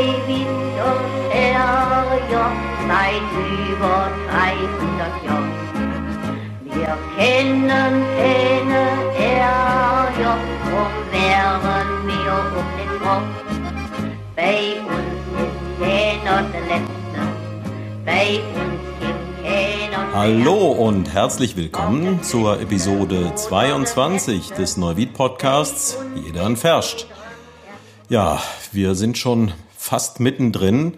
David und Terrier seit über 300 Jahren. Wir kennen keine Terrier, drum wären wir den Kopf. Bei uns ist keiner der Letzte, bei uns gibt keiner der Hallo und herzlich willkommen zur Episode 22 des Neuwied Podcasts Jeder entferscht. Ja, wir sind schon fast mittendrin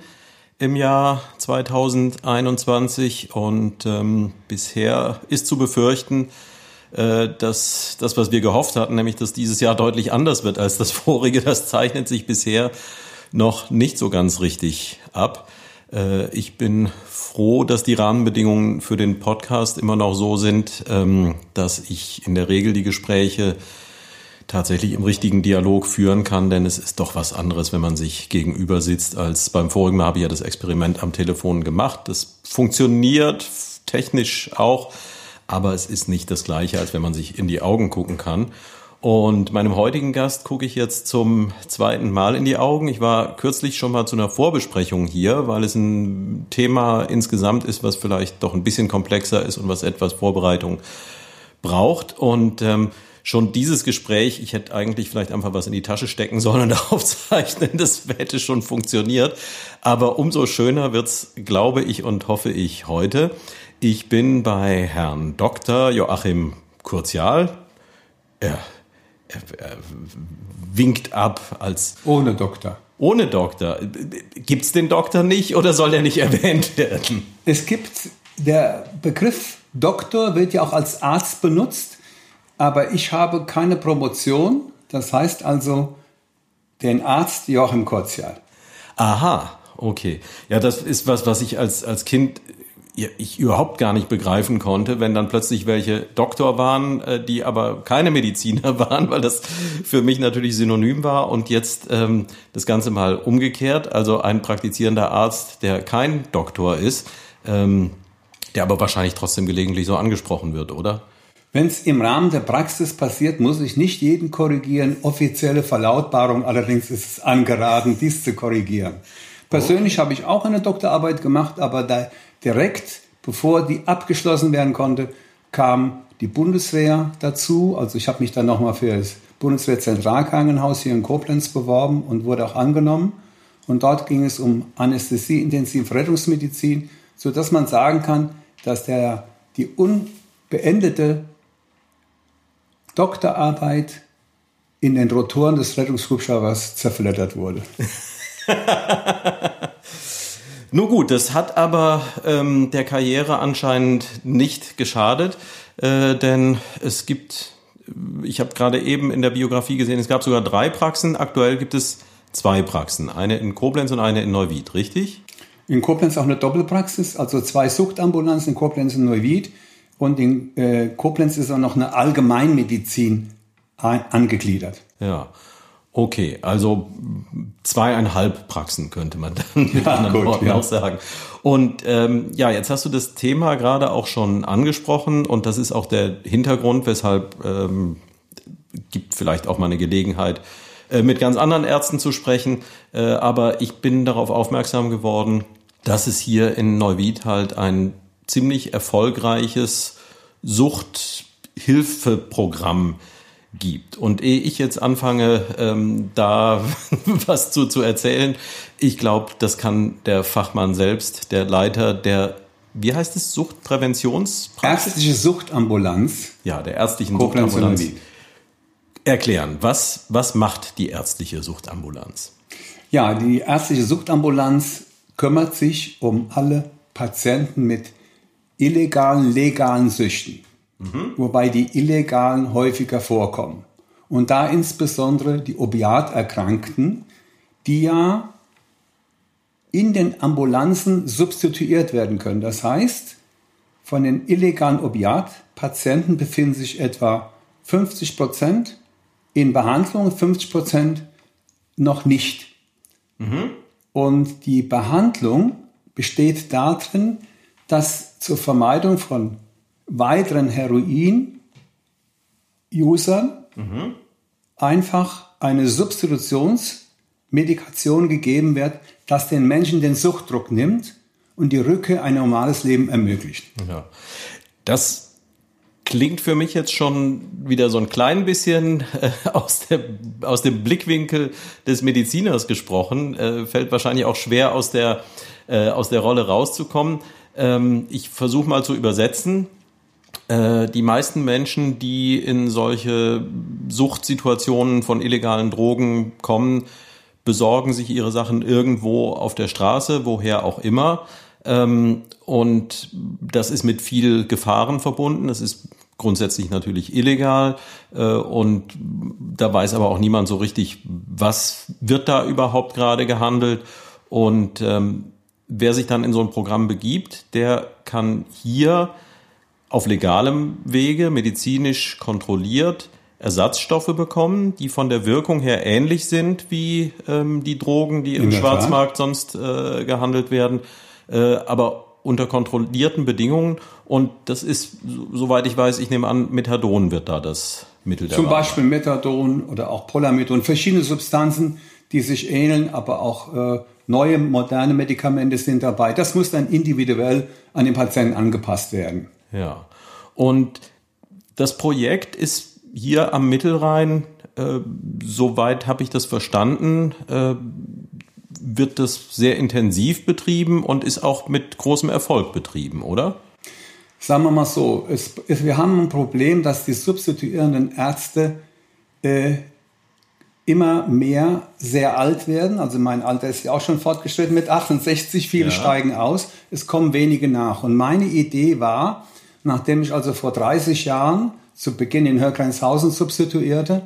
im Jahr 2021 und ähm, bisher ist zu befürchten, äh, dass das, was wir gehofft hatten, nämlich dass dieses Jahr deutlich anders wird als das vorige, das zeichnet sich bisher noch nicht so ganz richtig ab. Äh, ich bin froh, dass die Rahmenbedingungen für den Podcast immer noch so sind, ähm, dass ich in der Regel die Gespräche tatsächlich im richtigen Dialog führen kann, denn es ist doch was anderes, wenn man sich gegenüber sitzt, als beim vorigen Mal habe ich ja das Experiment am Telefon gemacht. Das funktioniert technisch auch, aber es ist nicht das gleiche, als wenn man sich in die Augen gucken kann. Und meinem heutigen Gast gucke ich jetzt zum zweiten Mal in die Augen. Ich war kürzlich schon mal zu einer Vorbesprechung hier, weil es ein Thema insgesamt ist, was vielleicht doch ein bisschen komplexer ist und was etwas Vorbereitung braucht. Und ähm, schon dieses Gespräch, ich hätte eigentlich vielleicht einfach was in die Tasche stecken sollen und aufzeichnen, das hätte schon funktioniert. Aber umso schöner wird's, glaube ich und hoffe ich heute. Ich bin bei Herrn Dr. Joachim Kurzial. Er, er, er winkt ab als Ohne Doktor. ohne Doktor. Gibt's den Doktor nicht oder soll er nicht erwähnt werden? Es gibt, der Begriff Doktor wird ja auch als Arzt benutzt, aber ich habe keine Promotion. Das heißt also den Arzt Joachim Korzial. Aha, okay. Ja, das ist was, was ich als, als Kind ich überhaupt gar nicht begreifen konnte, wenn dann plötzlich welche Doktor waren, äh, die aber keine Mediziner waren, weil das für mich natürlich synonym war und jetzt ähm, das Ganze mal umgekehrt, also ein praktizierender Arzt, der kein Doktor ist, ähm, der aber wahrscheinlich trotzdem gelegentlich so angesprochen wird, oder? Wenn es im Rahmen der Praxis passiert, muss ich nicht jeden korrigieren. Offizielle Verlautbarung allerdings ist es angeraten, dies zu korrigieren. Persönlich habe ich auch eine Doktorarbeit gemacht, aber da direkt, bevor die abgeschlossen werden konnte, kam die Bundeswehr dazu. Also ich habe mich dann nochmal für das Bundeswehr-Zentralkrankenhaus hier in Koblenz beworben und wurde auch angenommen. Und dort ging es um Anästhesie, Intensivrettungsmedizin, so dass man sagen kann, dass der, die unbeendete Doktorarbeit in den Rotoren des Rettungshubschraubers zerfleddert wurde. Nur gut, das hat aber ähm, der Karriere anscheinend nicht geschadet, äh, denn es gibt, ich habe gerade eben in der Biografie gesehen, es gab sogar drei Praxen. Aktuell gibt es zwei Praxen, eine in Koblenz und eine in Neuwied, richtig? In Koblenz auch eine Doppelpraxis, also zwei Suchtambulanzen in Koblenz und Neuwied. Und in äh, Koblenz ist auch noch eine Allgemeinmedizin ein, angegliedert. Ja. Okay, also zweieinhalb Praxen könnte man dann mit Ja, anderen gut, Worten ja. auch sagen. Und ähm, ja, jetzt hast du das Thema gerade auch schon angesprochen und das ist auch der Hintergrund, weshalb ähm, gibt vielleicht auch mal eine Gelegenheit, äh, mit ganz anderen Ärzten zu sprechen. Äh, aber ich bin darauf aufmerksam geworden, dass es hier in Neuwied halt ein ziemlich erfolgreiches Suchthilfeprogramm gibt. Und ehe ich jetzt anfange, ähm, da was zu, zu erzählen, ich glaube, das kann der Fachmann selbst, der Leiter der, wie heißt es, Suchtpräventionspraxis? Ärztliche Suchtambulanz. Ja, der ärztlichen Suchtambulanz. Erklären, was, was macht die ärztliche Suchtambulanz? Ja, die ärztliche Suchtambulanz kümmert sich um alle Patienten mit illegalen, legalen Süchten. Wobei die illegalen häufiger vorkommen. Und da insbesondere die Opiaterkrankten, die ja in den Ambulanzen substituiert werden können. Das heißt, von den illegalen Opiatpatienten befinden sich etwa 50 Prozent in Behandlung, 50 Prozent noch nicht. Und die Behandlung besteht darin, dass zur Vermeidung von weiteren Heroin-Usern einfach eine Substitutionsmedizin Medikation gegeben wird, das den Menschen den Suchtdruck nimmt und die Rückkehr ein normales Leben ermöglicht. Ja. Das klingt für mich jetzt schon wieder so ein klein bisschen äh, aus, der, aus dem Blickwinkel des Mediziners gesprochen. Äh, fällt wahrscheinlich auch schwer aus der, äh, aus der Rolle rauszukommen. Ähm, ich versuche mal zu übersetzen. Äh, die meisten Menschen, die in solche Suchtsituationen von illegalen Drogen kommen, besorgen sich ihre Sachen irgendwo auf der Straße, woher auch immer. Ähm, und das ist mit viel Gefahren verbunden. Das ist grundsätzlich natürlich illegal äh, und da weiß aber auch niemand so richtig, was wird da überhaupt gerade gehandelt. Und ähm, wer sich dann in so ein Programm begibt, der kann hier auf legalem Wege, medizinisch kontrolliert, Ersatzstoffe bekommen, die von der Wirkung her ähnlich sind wie ähm, die Drogen, die im Schwarzmarkt sonst äh, gehandelt werden, äh, aber unter kontrollierten Bedingungen. Und das ist, soweit ich weiß, ich nehme an, Methadon wird da das Mittel der Zum Wahl. Beispiel Methadon oder auch Polamethon, verschiedene Substanzen, die sich ähneln, aber auch äh, neue, moderne Medikamente sind dabei. Das muss dann individuell an den Patienten angepasst werden. Ja. Und das Projekt ist hier am Mittelrhein, äh, soweit habe ich das verstanden, äh, wird das sehr intensiv betrieben und ist auch mit großem Erfolg betrieben, oder? Sagen wir mal so, es, es, wir haben ein Problem, dass die substituierenden Ärzte äh, immer mehr sehr alt werden. Also mein Alter ist ja auch schon fortgeschritten mit 68, viele ja. steigen aus, es kommen wenige nach. Und meine Idee war, nachdem ich also vor 30 Jahren zu Beginn in Hörgreinshausen substituierte,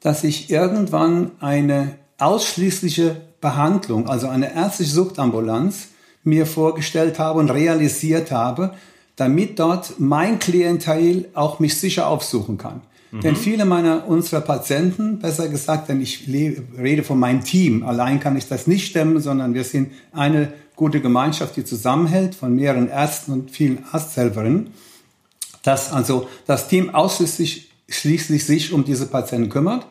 dass ich irgendwann eine ausschließliche Behandlung, also eine ärztliche Suchtambulanz, mir vorgestellt habe und realisiert habe, damit dort mein Klientel auch mich sicher aufsuchen kann. Mhm. Denn viele meiner unserer Patienten, besser gesagt, denn ich rede von meinem Team, allein kann ich das nicht stemmen, sondern wir sind eine gute Gemeinschaft, die zusammenhält von mehreren Ärzten und vielen Arzthelferinnen dass also das Team ausschließlich schließlich sich um diese Patienten kümmert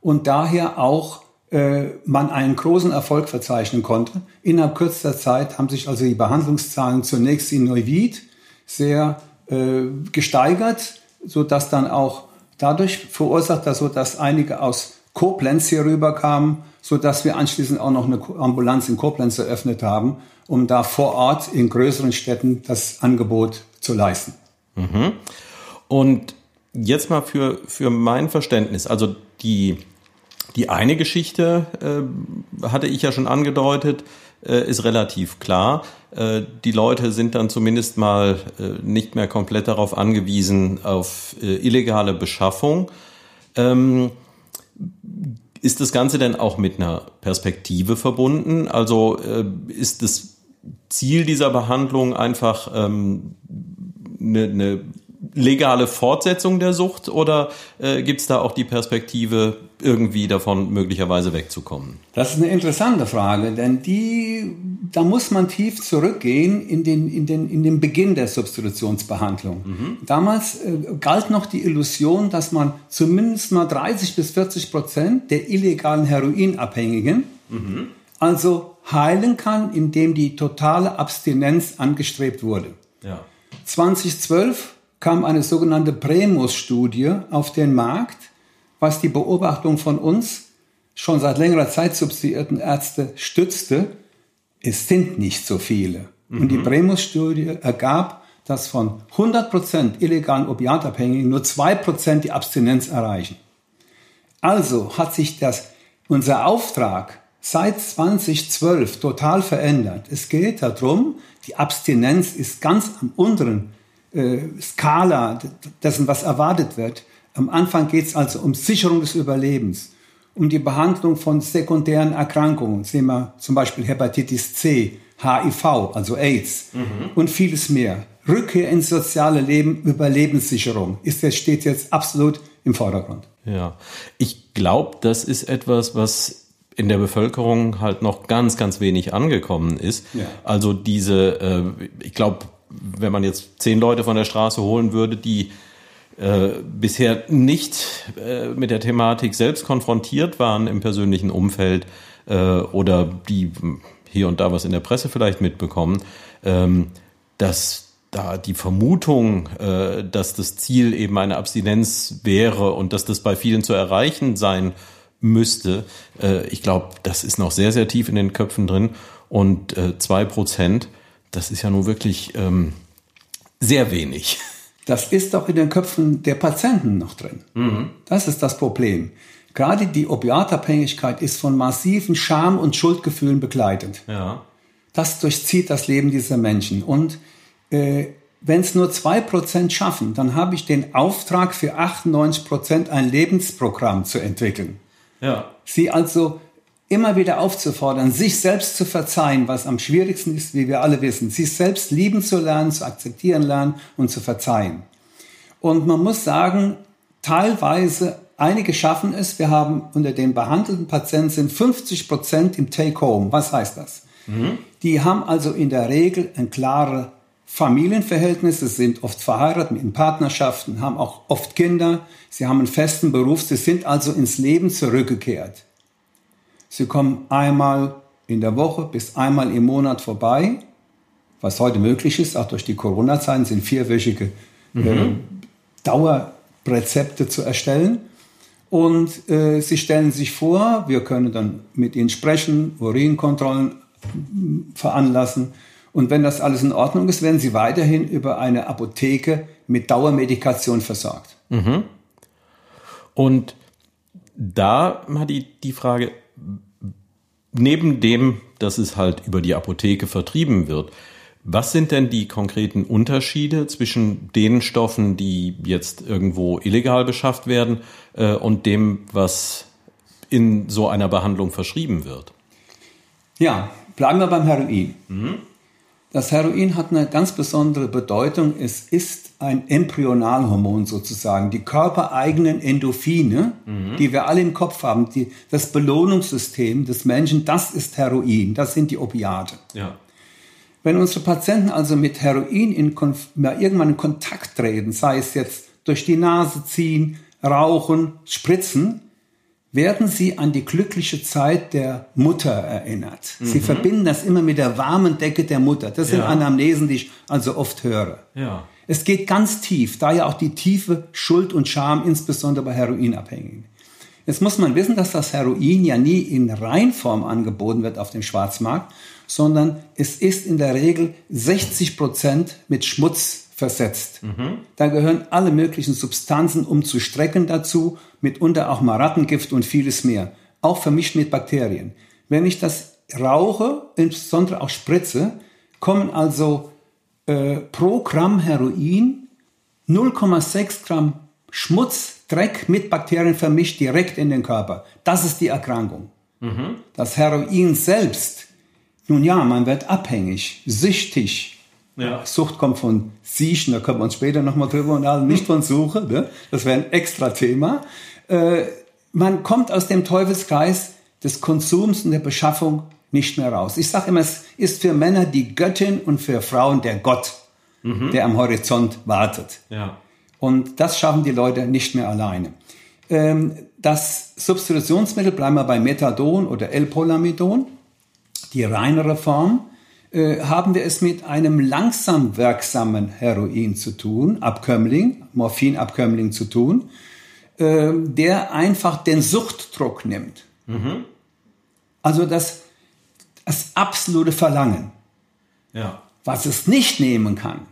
und daher auch äh, man einen großen Erfolg verzeichnen konnte. Innerhalb kürzester Zeit haben sich also die Behandlungszahlen zunächst in Neuwied sehr äh, gesteigert, so dass dann auch dadurch verursacht, dass so dass einige aus Koblenz hier rüberkamen, so dass wir anschließend auch noch eine Ambulanz in Koblenz eröffnet haben, um da vor Ort in größeren Städten das Angebot zu leisten. Mhm. Und jetzt mal für, für mein Verständnis, also die, die eine Geschichte äh, hatte ich ja schon angedeutet, ist relativ klar. Äh, die Leute sind dann zumindest mal äh, nicht mehr komplett darauf angewiesen, auf äh, illegale Beschaffung. Ähm, ist das Ganze denn auch mit einer Perspektive verbunden? Also äh, ist das Ziel dieser Behandlung einfach ähm, eine, eine legale Fortsetzung der Sucht oder äh, gibt es da auch die Perspektive, irgendwie davon möglicherweise wegzukommen? Das ist eine interessante Frage, denn die, da muss man tief zurückgehen in den, in den, in den Beginn der Substitutionsbehandlung. Mhm. Damals äh, galt noch die Illusion, dass man zumindest mal 30 bis 40 Prozent der illegalen Heroinabhängigen mhm. also heilen kann, indem die totale Abstinenz angestrebt wurde. Ja. 2012 kam eine sogenannte Premus-Studie auf den Markt, was die Beobachtung von uns schon seit längerer Zeit substituierten Ärzte stützte. Es sind nicht so viele. Mhm. Und die Premus-Studie ergab, dass von 100% illegalen Opiatabhängigen nur 2% die Abstinenz erreichen. Also hat sich das, unser Auftrag seit 2012 total verändert. Es geht darum, die Abstinenz ist ganz am unteren äh, Skala dessen, was erwartet wird. Am Anfang geht es also um Sicherung des Überlebens, um die Behandlung von sekundären Erkrankungen, sehen wir zum Beispiel Hepatitis C, HIV, also AIDS mhm. und vieles mehr. Rückkehr ins soziale Leben, Überlebenssicherung ist jetzt, steht jetzt absolut im Vordergrund. Ja, ich glaube, das ist etwas, was in der Bevölkerung halt noch ganz, ganz wenig angekommen ist. Ja. Also diese, äh, ich glaube, wenn man jetzt zehn Leute von der Straße holen würde, die äh, bisher nicht äh, mit der Thematik selbst konfrontiert waren im persönlichen Umfeld, äh, oder die hier und da was in der Presse vielleicht mitbekommen, ähm, dass da die Vermutung, äh, dass das Ziel eben eine Abstinenz wäre und dass das bei vielen zu erreichen sein müsste, äh, ich glaube, das ist noch sehr, sehr tief in den Köpfen drin. Und äh, zwei Prozent, das ist ja nun wirklich ähm, sehr wenig. Das ist doch in den Köpfen der Patienten noch drin. Mhm. Das ist das Problem. Gerade die Opiatabhängigkeit ist von massiven Scham- und Schuldgefühlen begleitet. Ja. Das durchzieht das Leben dieser Menschen. Und äh, wenn es nur zwei Prozent schaffen, dann habe ich den Auftrag für 98 Prozent ein Lebensprogramm zu entwickeln. Ja. Sie also immer wieder aufzufordern, sich selbst zu verzeihen, was am schwierigsten ist, wie wir alle wissen, sich selbst lieben zu lernen, zu akzeptieren lernen und zu verzeihen. Und man muss sagen, teilweise, einige schaffen es, wir haben unter den behandelten Patienten sind 50 Prozent im Take-Home. Was heißt das? Mhm. Die haben also in der Regel ein klare Familienverhältnisse, sind oft verheiratet in Partnerschaften, haben auch oft Kinder, sie haben einen festen Beruf, sie sind also ins Leben zurückgekehrt. Sie kommen einmal in der Woche bis einmal im Monat vorbei, was heute möglich ist, auch durch die Corona-Zeiten sind vierwöchige mhm. äh, Dauerrezepte zu erstellen. Und äh, sie stellen sich vor, wir können dann mit ihnen sprechen, Urinkontrollen veranlassen und wenn das alles in Ordnung ist, werden sie weiterhin über eine Apotheke mit Dauermedikation versorgt. Mhm. Und da hat die, die Frage, neben dem, dass es halt über die Apotheke vertrieben wird, was sind denn die konkreten Unterschiede zwischen den Stoffen, die jetzt irgendwo illegal beschafft werden, äh, und dem, was in so einer Behandlung verschrieben wird? Ja, bleiben wir beim Heroin. Mhm. Das Heroin hat eine ganz besondere Bedeutung. Es ist ein Embryonalhormon sozusagen. Die körpereigenen Endorphine, mhm. die wir alle im Kopf haben, die, das Belohnungssystem des Menschen, das ist Heroin. Das sind die Opiate. Ja. Wenn unsere Patienten also mit Heroin in irgendwann in Kontakt treten, sei es jetzt durch die Nase ziehen, rauchen, spritzen, werden sie an die glückliche Zeit der Mutter erinnert. Mhm. Sie verbinden das immer mit der warmen Decke der Mutter. Das sind ja. Anamnesen, die ich also oft höre. Ja. Es geht ganz tief, daher auch die tiefe Schuld und Scham, insbesondere bei Heroinabhängigen. Jetzt muss man wissen, dass das Heroin ja nie in Reinform angeboten wird auf dem Schwarzmarkt, sondern es ist in der Regel 60 Prozent mit Schmutz versetzt. Mhm. Da gehören alle möglichen Substanzen, um zu strecken dazu, mitunter auch mal Rattengift und vieles mehr, auch vermischt mit Bakterien. Wenn ich das rauche, insbesondere auch spritze, kommen also äh, pro Gramm Heroin 0,6 Gramm Schmutz, Dreck mit Bakterien vermischt direkt in den Körper. Das ist die Erkrankung. Mhm. Das Heroin selbst, nun ja, man wird abhängig, süchtig, ja. Sucht kommt von Siechen, da können wir uns später nochmal drüber unterhalten, nicht von Suche, ne? das wäre ein extra Thema. Äh, man kommt aus dem Teufelskreis des Konsums und der Beschaffung nicht mehr raus. Ich sage immer, es ist für Männer die Göttin und für Frauen der Gott, mhm. der am Horizont wartet. Ja. Und das schaffen die Leute nicht mehr alleine. Ähm, das Substitutionsmittel, bleiben wir bei Methadon oder L-Polamidon, die reinere Form, äh, haben wir es mit einem langsam wirksamen Heroin zu tun, Abkömmling, Morphinabkömmling zu tun, äh, der einfach den Suchtdruck nimmt. Mhm. Also das, das absolute Verlangen, ja. was es nicht nehmen kann.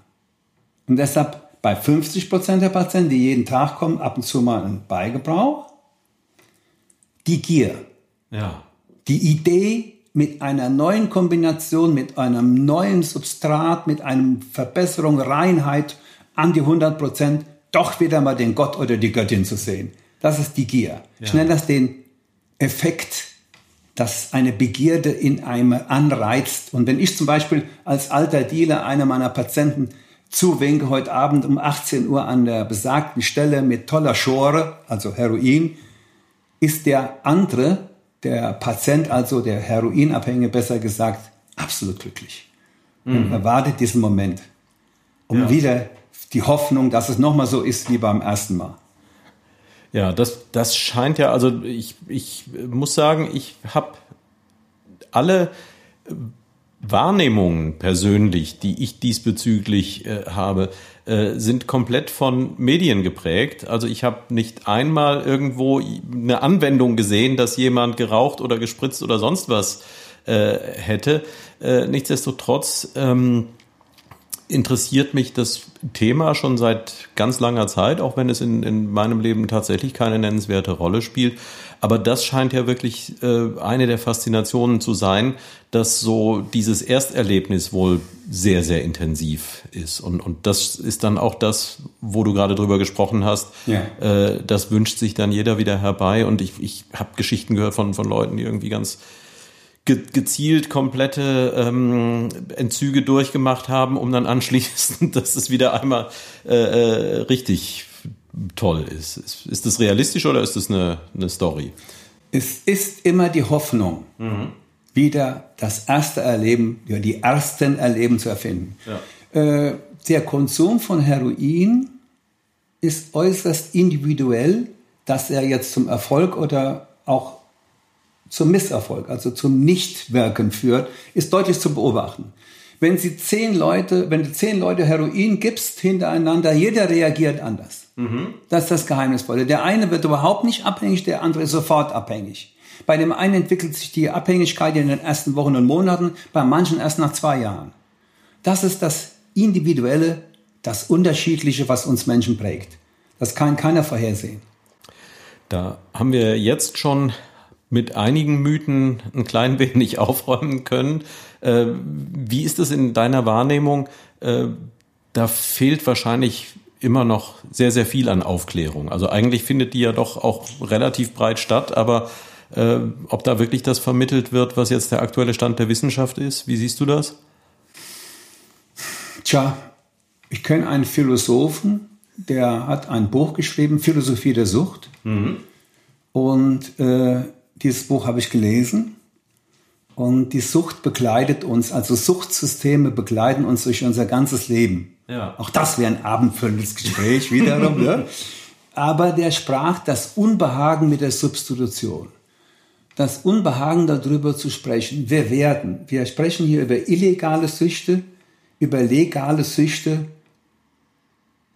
Und deshalb bei 50 Prozent der Patienten, die jeden Tag kommen, ab und zu mal ein Beigebrauch, die Gier, ja. die Idee, mit einer neuen Kombination, mit einem neuen Substrat, mit einer Verbesserung, Reinheit an die 100 Prozent, doch wieder mal den Gott oder die Göttin zu sehen. Das ist die Gier. Ja. Ich nenne das den Effekt, dass eine Begierde in einem anreizt. Und wenn ich zum Beispiel als alter Dealer einer meiner Patienten zuwinke heute Abend um 18 Uhr an der besagten Stelle mit toller Schore, also Heroin, ist der andere der Patient, also der Heroinabhängige besser gesagt, absolut glücklich. Mhm. Und erwartet diesen Moment, um ja. wieder die Hoffnung, dass es nochmal so ist wie beim ersten Mal. Ja, das, das scheint ja, also ich, ich muss sagen, ich habe alle Wahrnehmungen persönlich, die ich diesbezüglich äh, habe, äh, sind komplett von Medien geprägt. Also ich habe nicht einmal irgendwo eine Anwendung gesehen, dass jemand geraucht oder gespritzt oder sonst was äh, hätte. Äh, nichtsdestotrotz ähm, interessiert mich das Thema schon seit ganz langer Zeit, auch wenn es in, in meinem Leben tatsächlich keine nennenswerte Rolle spielt. Aber das scheint ja wirklich äh, eine der Faszinationen zu sein, dass so dieses Ersterlebnis wohl sehr, sehr intensiv ist. Und, und das ist dann auch das, wo du gerade drüber gesprochen hast. Ja. Äh, das wünscht sich dann jeder wieder herbei. Und ich, ich habe Geschichten gehört von, von Leuten, die irgendwie ganz gezielt komplette ähm, Entzüge durchgemacht haben, um dann anschließend, dass es wieder einmal äh, äh, richtig toll ist. ist. Ist das realistisch oder ist das eine, eine Story? Es ist immer die Hoffnung, mhm. wieder das erste Erleben, ja, die ersten Erleben zu erfinden. Ja. Äh, der Konsum von Heroin ist äußerst individuell, dass er jetzt zum Erfolg oder auch zum Misserfolg, also zum Nichtwirken führt, ist deutlich zu beobachten. Wenn Sie zehn Leute, wenn du zehn Leute Heroin gibst hintereinander, jeder reagiert anders. Mhm. Das ist das Geheimnisvolle. Der eine wird überhaupt nicht abhängig, der andere ist sofort abhängig. Bei dem einen entwickelt sich die Abhängigkeit in den ersten Wochen und Monaten, bei manchen erst nach zwei Jahren. Das ist das Individuelle, das Unterschiedliche, was uns Menschen prägt. Das kann keiner vorhersehen. Da haben wir jetzt schon mit einigen Mythen ein klein wenig aufräumen können. Äh, wie ist es in deiner Wahrnehmung? Äh, da fehlt wahrscheinlich immer noch sehr, sehr viel an Aufklärung. Also eigentlich findet die ja doch auch relativ breit statt, aber äh, ob da wirklich das vermittelt wird, was jetzt der aktuelle Stand der Wissenschaft ist, wie siehst du das? Tja, ich kenne einen Philosophen, der hat ein Buch geschrieben, Philosophie der Sucht. Mhm. Und äh, dieses Buch habe ich gelesen. Und die Sucht begleitet uns, also Suchtsysteme begleiten uns durch unser ganzes Leben. Ja. Auch das wäre ein abendfüllendes Gespräch wiederum. ne? Aber der sprach das Unbehagen mit der Substitution. Das Unbehagen darüber zu sprechen. Wir werden. Wir sprechen hier über illegale Süchte, über legale Süchte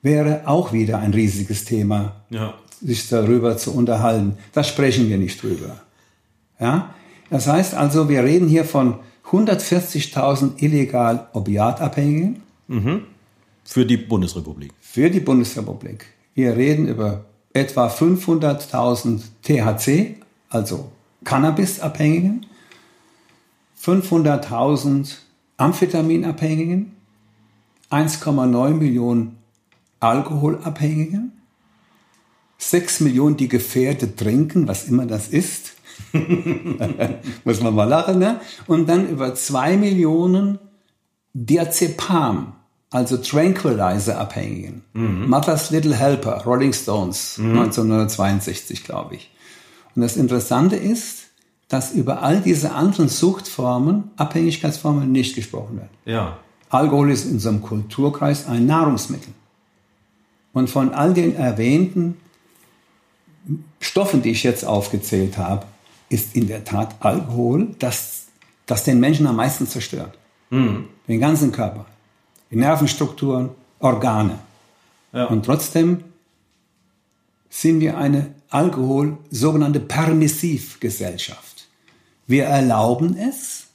wäre auch wieder ein riesiges Thema, ja. sich darüber zu unterhalten. Da sprechen wir nicht drüber. Ja? Das heißt also, wir reden hier von 140.000 illegal Opiatabhängigen. Mhm. Für die Bundesrepublik. Für die Bundesrepublik. Wir reden über etwa 500.000 THC, also Cannabisabhängigen, 500.000 Amphetaminabhängigen, 1,9 Millionen Alkoholabhängigen, 6 Millionen, die gefährdet trinken, was immer das ist, Muss man mal lachen, ne? Und dann über zwei Millionen Diazepam, also Tranquilizer-Abhängigen. Mhm. Mother's Little Helper, Rolling Stones, mhm. 1962, glaube ich. Und das Interessante ist, dass über all diese anderen Suchtformen, Abhängigkeitsformen nicht gesprochen wird. Ja. Alkohol ist in unserem Kulturkreis ein Nahrungsmittel. Und von all den erwähnten Stoffen, die ich jetzt aufgezählt habe, ist in der Tat Alkohol, das, das den Menschen am meisten zerstört. Mhm. Den ganzen Körper. Die Nervenstrukturen, Organe. Ja. Und trotzdem sind wir eine Alkohol, sogenannte Permissivgesellschaft. Wir erlauben es,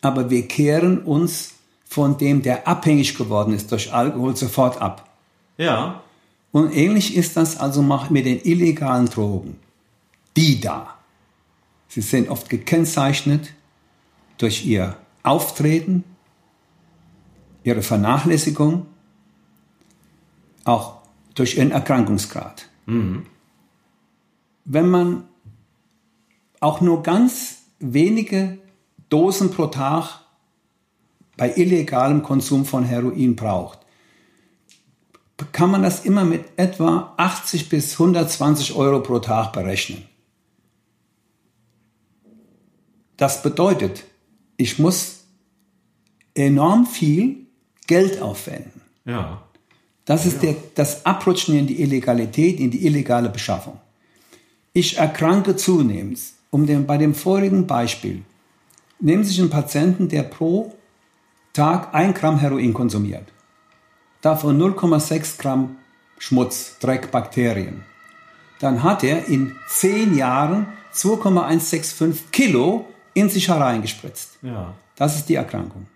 aber wir kehren uns von dem, der abhängig geworden ist durch Alkohol, sofort ab. Ja. Und ähnlich ist das also mit den illegalen Drogen. Die da Sie sind oft gekennzeichnet durch ihr Auftreten, ihre Vernachlässigung, auch durch ihren Erkrankungsgrad. Mhm. Wenn man auch nur ganz wenige Dosen pro Tag bei illegalem Konsum von Heroin braucht, kann man das immer mit etwa 80 bis 120 Euro pro Tag berechnen. Das bedeutet, ich muss enorm viel Geld aufwenden. Ja. Das ist ja. der, das Abrutschen in die Illegalität, in die illegale Beschaffung. Ich erkranke zunehmend. Um den, bei dem vorigen Beispiel, Nehmen Sie sich einen Patienten, der pro Tag ein Gramm Heroin konsumiert. Davon 0,6 Gramm Schmutz, Dreck, Bakterien. Dann hat er in zehn Jahren 2,165 Kilo in sich hereingespritzt. Ja. Das ist die Erkrankung.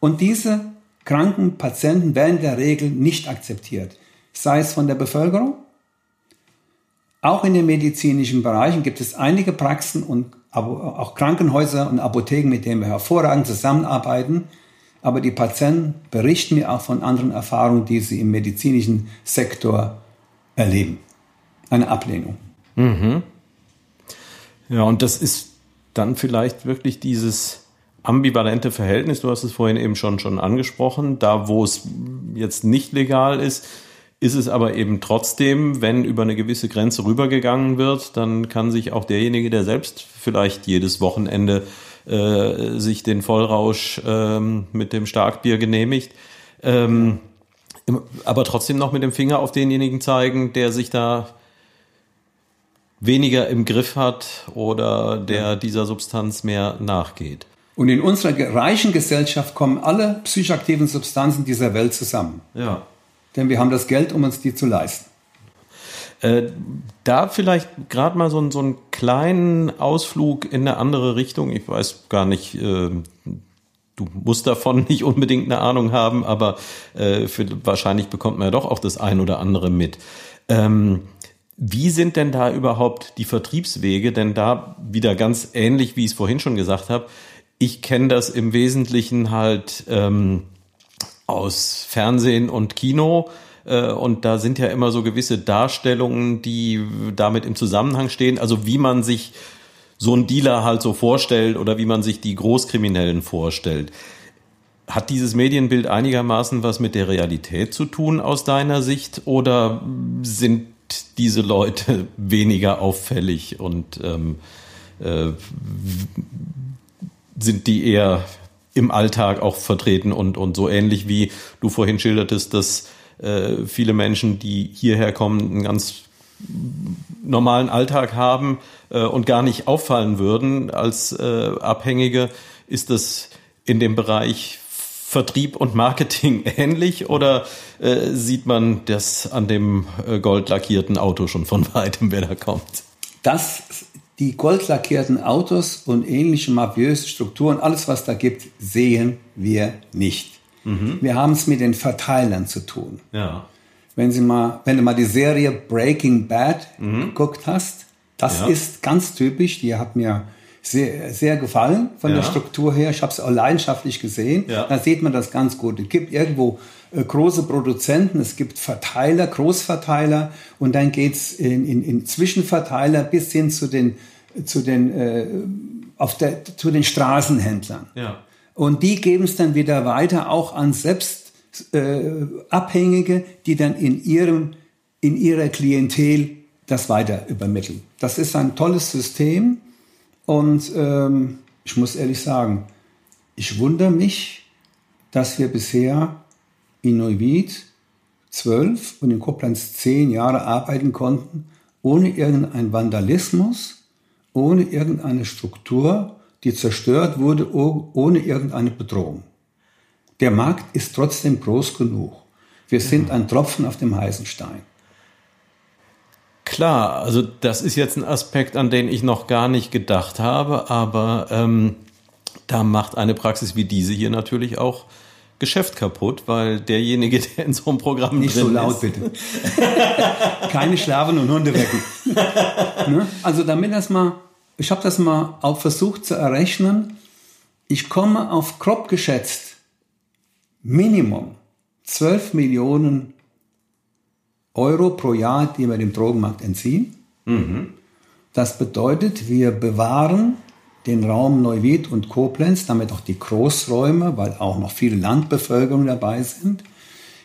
Und diese kranken Patienten werden in der Regel nicht akzeptiert. Sei es von der Bevölkerung, auch in den medizinischen Bereichen gibt es einige Praxen und auch Krankenhäuser und Apotheken, mit denen wir hervorragend zusammenarbeiten. Aber die Patienten berichten mir auch von anderen Erfahrungen, die sie im medizinischen Sektor erleben. Eine Ablehnung. Mhm. Ja, und das ist dann vielleicht wirklich dieses ambivalente Verhältnis. Du hast es vorhin eben schon, schon angesprochen. Da, wo es jetzt nicht legal ist, ist es aber eben trotzdem, wenn über eine gewisse Grenze rübergegangen wird, dann kann sich auch derjenige, der selbst vielleicht jedes Wochenende äh, sich den Vollrausch ähm, mit dem Starkbier genehmigt, ähm, aber trotzdem noch mit dem Finger auf denjenigen zeigen, der sich da weniger im Griff hat oder der dieser Substanz mehr nachgeht. Und in unserer reichen Gesellschaft kommen alle psychoaktiven Substanzen dieser Welt zusammen. Ja denn wir haben das Geld, um uns die zu leisten. Äh, da vielleicht gerade mal so, so einen kleinen Ausflug in eine andere Richtung. Ich weiß gar nicht, äh, du musst davon nicht unbedingt eine Ahnung haben, aber äh, für, wahrscheinlich bekommt man ja doch auch das ein oder andere mit. Ähm, wie sind denn da überhaupt die Vertriebswege? Denn da wieder ganz ähnlich, wie ich es vorhin schon gesagt habe. Ich kenne das im Wesentlichen halt ähm, aus Fernsehen und Kino. Äh, und da sind ja immer so gewisse Darstellungen, die damit im Zusammenhang stehen. Also wie man sich so ein Dealer halt so vorstellt oder wie man sich die Großkriminellen vorstellt. Hat dieses Medienbild einigermaßen was mit der Realität zu tun aus deiner Sicht oder sind diese Leute weniger auffällig und ähm, äh, sind die eher im Alltag auch vertreten und, und so ähnlich wie du vorhin schildertest, dass äh, viele Menschen, die hierher kommen, einen ganz normalen Alltag haben äh, und gar nicht auffallen würden. Als äh, Abhängige, ist das in dem Bereich Vertrieb und Marketing ähnlich oder äh, sieht man das an dem äh, goldlackierten Auto schon von weitem, wer da kommt? Das die goldlackierten Autos und ähnliche mafiöse Strukturen, alles was da gibt, sehen wir nicht. Mhm. Wir haben es mit den Verteilern zu tun. Ja. Wenn, Sie mal, wenn du mal die Serie Breaking Bad mhm. geguckt hast, das ja. ist ganz typisch. Die hat mir sehr, sehr gefallen von ja. der Struktur her. Ich habe es auch leidenschaftlich gesehen. Ja. Da sieht man das ganz gut. Es gibt irgendwo äh, große Produzenten, es gibt Verteiler, Großverteiler und dann geht's in, in, in Zwischenverteiler bis hin zu den, zu den, äh, auf der, zu den Straßenhändlern. Ja. Und die geben es dann wieder weiter auch an selbst äh, die dann in ihrem in ihrer Klientel das weiter übermitteln. Das ist ein tolles System und ähm, ich muss ehrlich sagen, ich wundere mich, dass wir bisher in Neuwied zwölf und in Koblenz zehn Jahre arbeiten konnten, ohne irgendeinen Vandalismus, ohne irgendeine Struktur, die zerstört wurde, ohne irgendeine Bedrohung. Der Markt ist trotzdem groß genug. Wir sind ein Tropfen auf dem heißen Stein. Klar, also das ist jetzt ein Aspekt, an den ich noch gar nicht gedacht habe, aber ähm, da macht eine Praxis wie diese hier natürlich auch Geschäft kaputt, weil derjenige, der in so einem Programm Nicht drin so laut, ist, bitte. Keine Schlafen und Hunde wecken. ne? Also damit das mal, ich habe das mal auch versucht zu errechnen. Ich komme auf grob geschätzt Minimum 12 Millionen Euro pro Jahr, die wir dem Drogenmarkt entziehen. Mhm. Das bedeutet, wir bewahren den Raum Neuwied und Koblenz, damit auch die Großräume, weil auch noch viele Landbevölkerung dabei sind.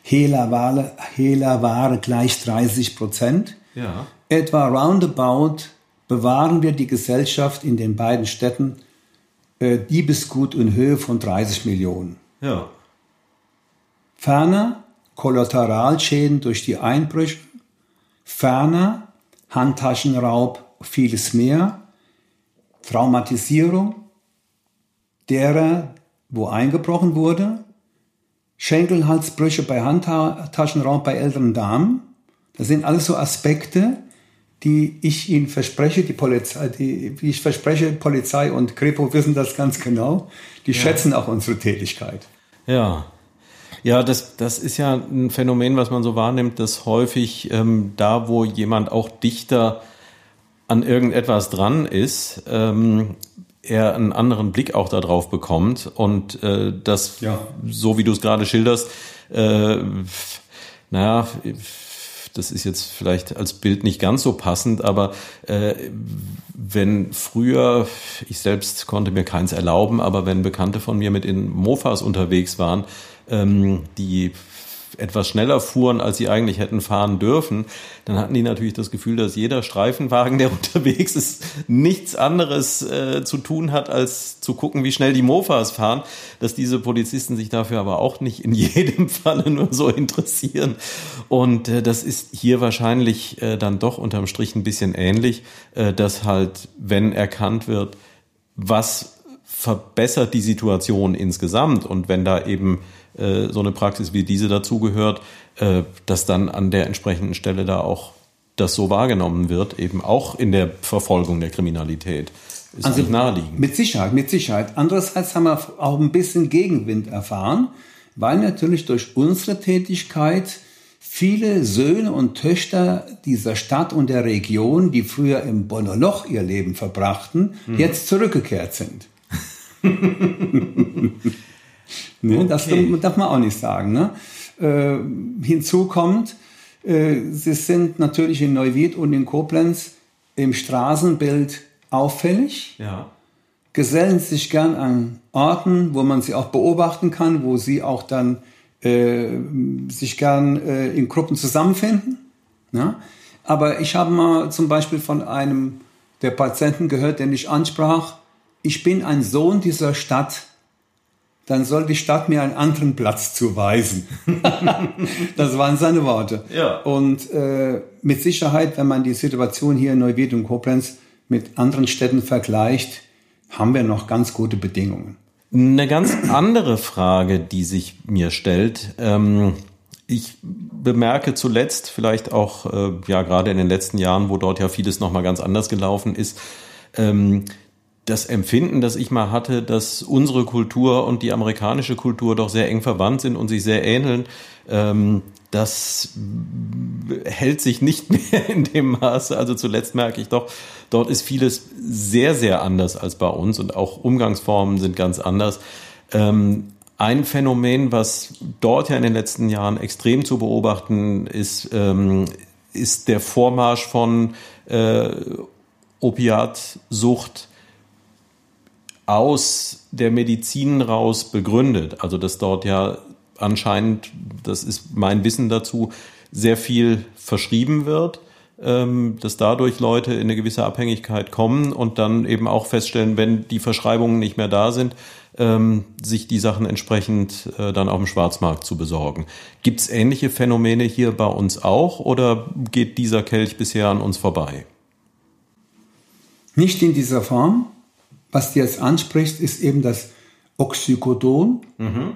Hehlerware, Hehlerware gleich 30 Prozent. Ja. Etwa roundabout bewahren wir die Gesellschaft in den beiden Städten äh, Diebesgut in Höhe von 30 Millionen. Ja. Ferner Kollateralschäden durch die Einbrüche, ferner Handtaschenraub, vieles mehr Traumatisierung, derer, wo eingebrochen wurde, Schenkelhalsbrüche bei Handtaschenraub bei älteren Damen. Das sind alles so Aspekte, die ich Ihnen verspreche, die Polizei, die, wie ich verspreche, Polizei und Kripo wissen das ganz genau. Die ja. schätzen auch unsere Tätigkeit. Ja. Ja, das, das ist ja ein Phänomen, was man so wahrnimmt, dass häufig ähm, da, wo jemand auch dichter an irgendetwas dran ist, ähm, er einen anderen Blick auch darauf bekommt und äh, das, ja. so wie du es gerade schilderst, äh, naja, das ist jetzt vielleicht als Bild nicht ganz so passend, aber äh, wenn früher, ich selbst konnte mir keins erlauben, aber wenn Bekannte von mir mit in Mofas unterwegs waren, ähm, die etwas schneller fuhren, als sie eigentlich hätten fahren dürfen, dann hatten die natürlich das Gefühl, dass jeder Streifenwagen, der unterwegs ist, nichts anderes äh, zu tun hat, als zu gucken, wie schnell die Mofas fahren, dass diese Polizisten sich dafür aber auch nicht in jedem Falle nur so interessieren. Und äh, das ist hier wahrscheinlich äh, dann doch unterm Strich ein bisschen ähnlich, äh, dass halt, wenn erkannt wird, was verbessert die Situation insgesamt und wenn da eben äh, so eine Praxis wie diese dazugehört, äh, dass dann an der entsprechenden Stelle da auch das so wahrgenommen wird, eben auch in der Verfolgung der Kriminalität. Ist also naheliegend. Mit Sicherheit, mit Sicherheit. Andererseits haben wir auch ein bisschen Gegenwind erfahren, weil natürlich durch unsere Tätigkeit viele Söhne und Töchter dieser Stadt und der Region, die früher im Bonner Loch ihr Leben verbrachten, mhm. jetzt zurückgekehrt sind. Ne? Okay. Das darf man auch nicht sagen. Ne? Äh, hinzu kommt, äh, sie sind natürlich in Neuwied und in Koblenz im Straßenbild auffällig. Ja. Gesellen sich gern an Orten, wo man sie auch beobachten kann, wo sie auch dann äh, sich gern äh, in Gruppen zusammenfinden. Ne? Aber ich habe mal zum Beispiel von einem der Patienten gehört, der mich ansprach, ich bin ein Sohn dieser Stadt, dann soll die Stadt mir einen anderen Platz zuweisen. das waren seine Worte. Ja. Und äh, mit Sicherheit, wenn man die Situation hier in Neuwied und Koblenz mit anderen Städten vergleicht, haben wir noch ganz gute Bedingungen. Eine ganz andere Frage, die sich mir stellt. Ähm, ich bemerke zuletzt, vielleicht auch äh, ja gerade in den letzten Jahren, wo dort ja vieles noch mal ganz anders gelaufen ist, ähm, das Empfinden, das ich mal hatte, dass unsere Kultur und die amerikanische Kultur doch sehr eng verwandt sind und sich sehr ähneln, ähm, das hält sich nicht mehr in dem Maße. Also zuletzt merke ich doch, dort ist vieles sehr, sehr anders als bei uns und auch Umgangsformen sind ganz anders. Ähm, ein Phänomen, was dort ja in den letzten Jahren extrem zu beobachten ist, ähm, ist der Vormarsch von äh, Opiatsucht aus der Medizin raus begründet. Also dass dort ja anscheinend, das ist mein Wissen dazu, sehr viel verschrieben wird, ähm, dass dadurch Leute in eine gewisse Abhängigkeit kommen und dann eben auch feststellen, wenn die Verschreibungen nicht mehr da sind, ähm, sich die Sachen entsprechend äh, dann auf dem Schwarzmarkt zu besorgen. Gibt es ähnliche Phänomene hier bei uns auch oder geht dieser Kelch bisher an uns vorbei? Nicht in dieser Form. Was du jetzt ansprichst, ist eben das Oxycodon. Mhm.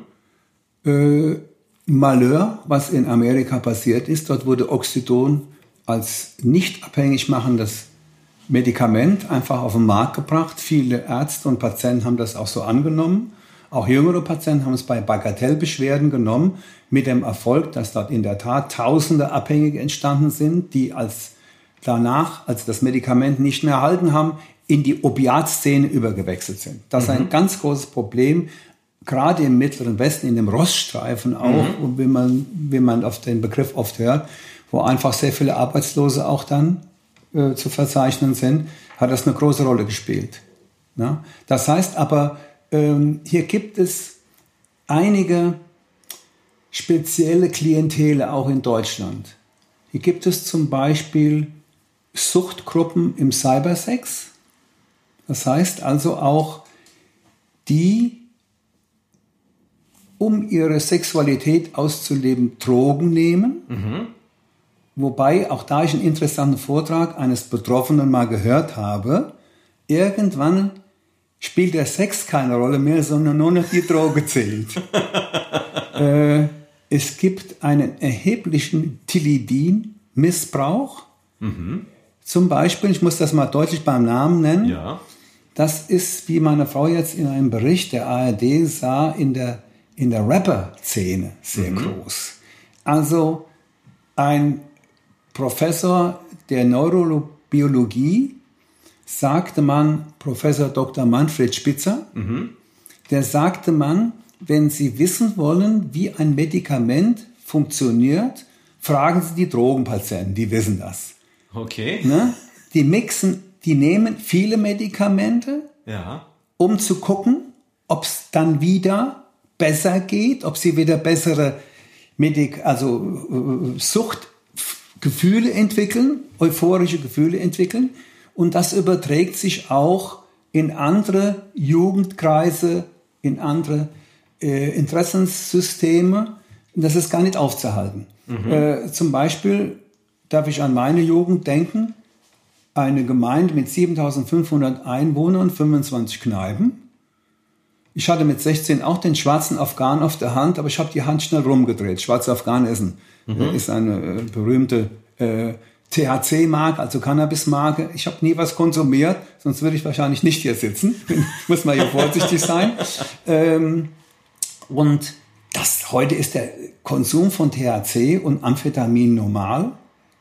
Äh, Malheur, was in Amerika passiert ist. Dort wurde Oxycodon als nicht abhängig machendes Medikament einfach auf den Markt gebracht. Viele Ärzte und Patienten haben das auch so angenommen. Auch jüngere Patienten haben es bei Bagatellbeschwerden genommen, mit dem Erfolg, dass dort in der Tat tausende Abhängige entstanden sind, die als danach, als das Medikament nicht mehr erhalten haben, in die Opiatszene übergewechselt sind. Das ist ein mhm. ganz großes Problem, gerade im Mittleren Westen, in dem Roststreifen auch, mhm. wie, man, wie man auf den Begriff oft hört, wo einfach sehr viele Arbeitslose auch dann äh, zu verzeichnen sind, hat das eine große Rolle gespielt. Ja? Das heißt aber, ähm, hier gibt es einige spezielle Klientele auch in Deutschland. Hier gibt es zum Beispiel Suchtgruppen im Cybersex. Das heißt also auch, die, um ihre Sexualität auszuleben, Drogen nehmen. Mhm. Wobei, auch da ich einen interessanten Vortrag eines Betroffenen mal gehört habe, irgendwann spielt der Sex keine Rolle mehr, sondern nur noch die Droge zählt. äh, es gibt einen erheblichen Tilidin-Missbrauch. Mhm. Zum Beispiel, ich muss das mal deutlich beim Namen nennen. Ja. Das ist, wie meine Frau jetzt in einem Bericht der ARD sah, in der, in der Rapper-Szene sehr mhm. groß. Also ein Professor der Neurobiologie sagte man, Professor Dr. Manfred Spitzer, mhm. der sagte man, wenn Sie wissen wollen, wie ein Medikament funktioniert, fragen Sie die Drogenpatienten, die wissen das. Okay. Ne? Die mixen, die nehmen viele Medikamente, ja. um zu gucken, ob es dann wieder besser geht, ob sie wieder bessere Medik also äh, Suchtgefühle entwickeln, euphorische Gefühle entwickeln. Und das überträgt sich auch in andere Jugendkreise, in andere äh, Interessenssysteme. Das ist gar nicht aufzuhalten. Mhm. Äh, zum Beispiel darf ich an meine Jugend denken. Eine Gemeinde mit 7500 Einwohnern, 25 Kneipen. Ich hatte mit 16 auch den schwarzen Afghan auf der Hand, aber ich habe die Hand schnell rumgedreht. Schwarzer Afghan essen mhm. ist eine äh, berühmte äh, THC-Marke, also Cannabis-Marke. Ich habe nie was konsumiert, sonst würde ich wahrscheinlich nicht hier sitzen. Muss man hier vorsichtig sein. Ähm, und das, heute ist der Konsum von THC und Amphetamin normal.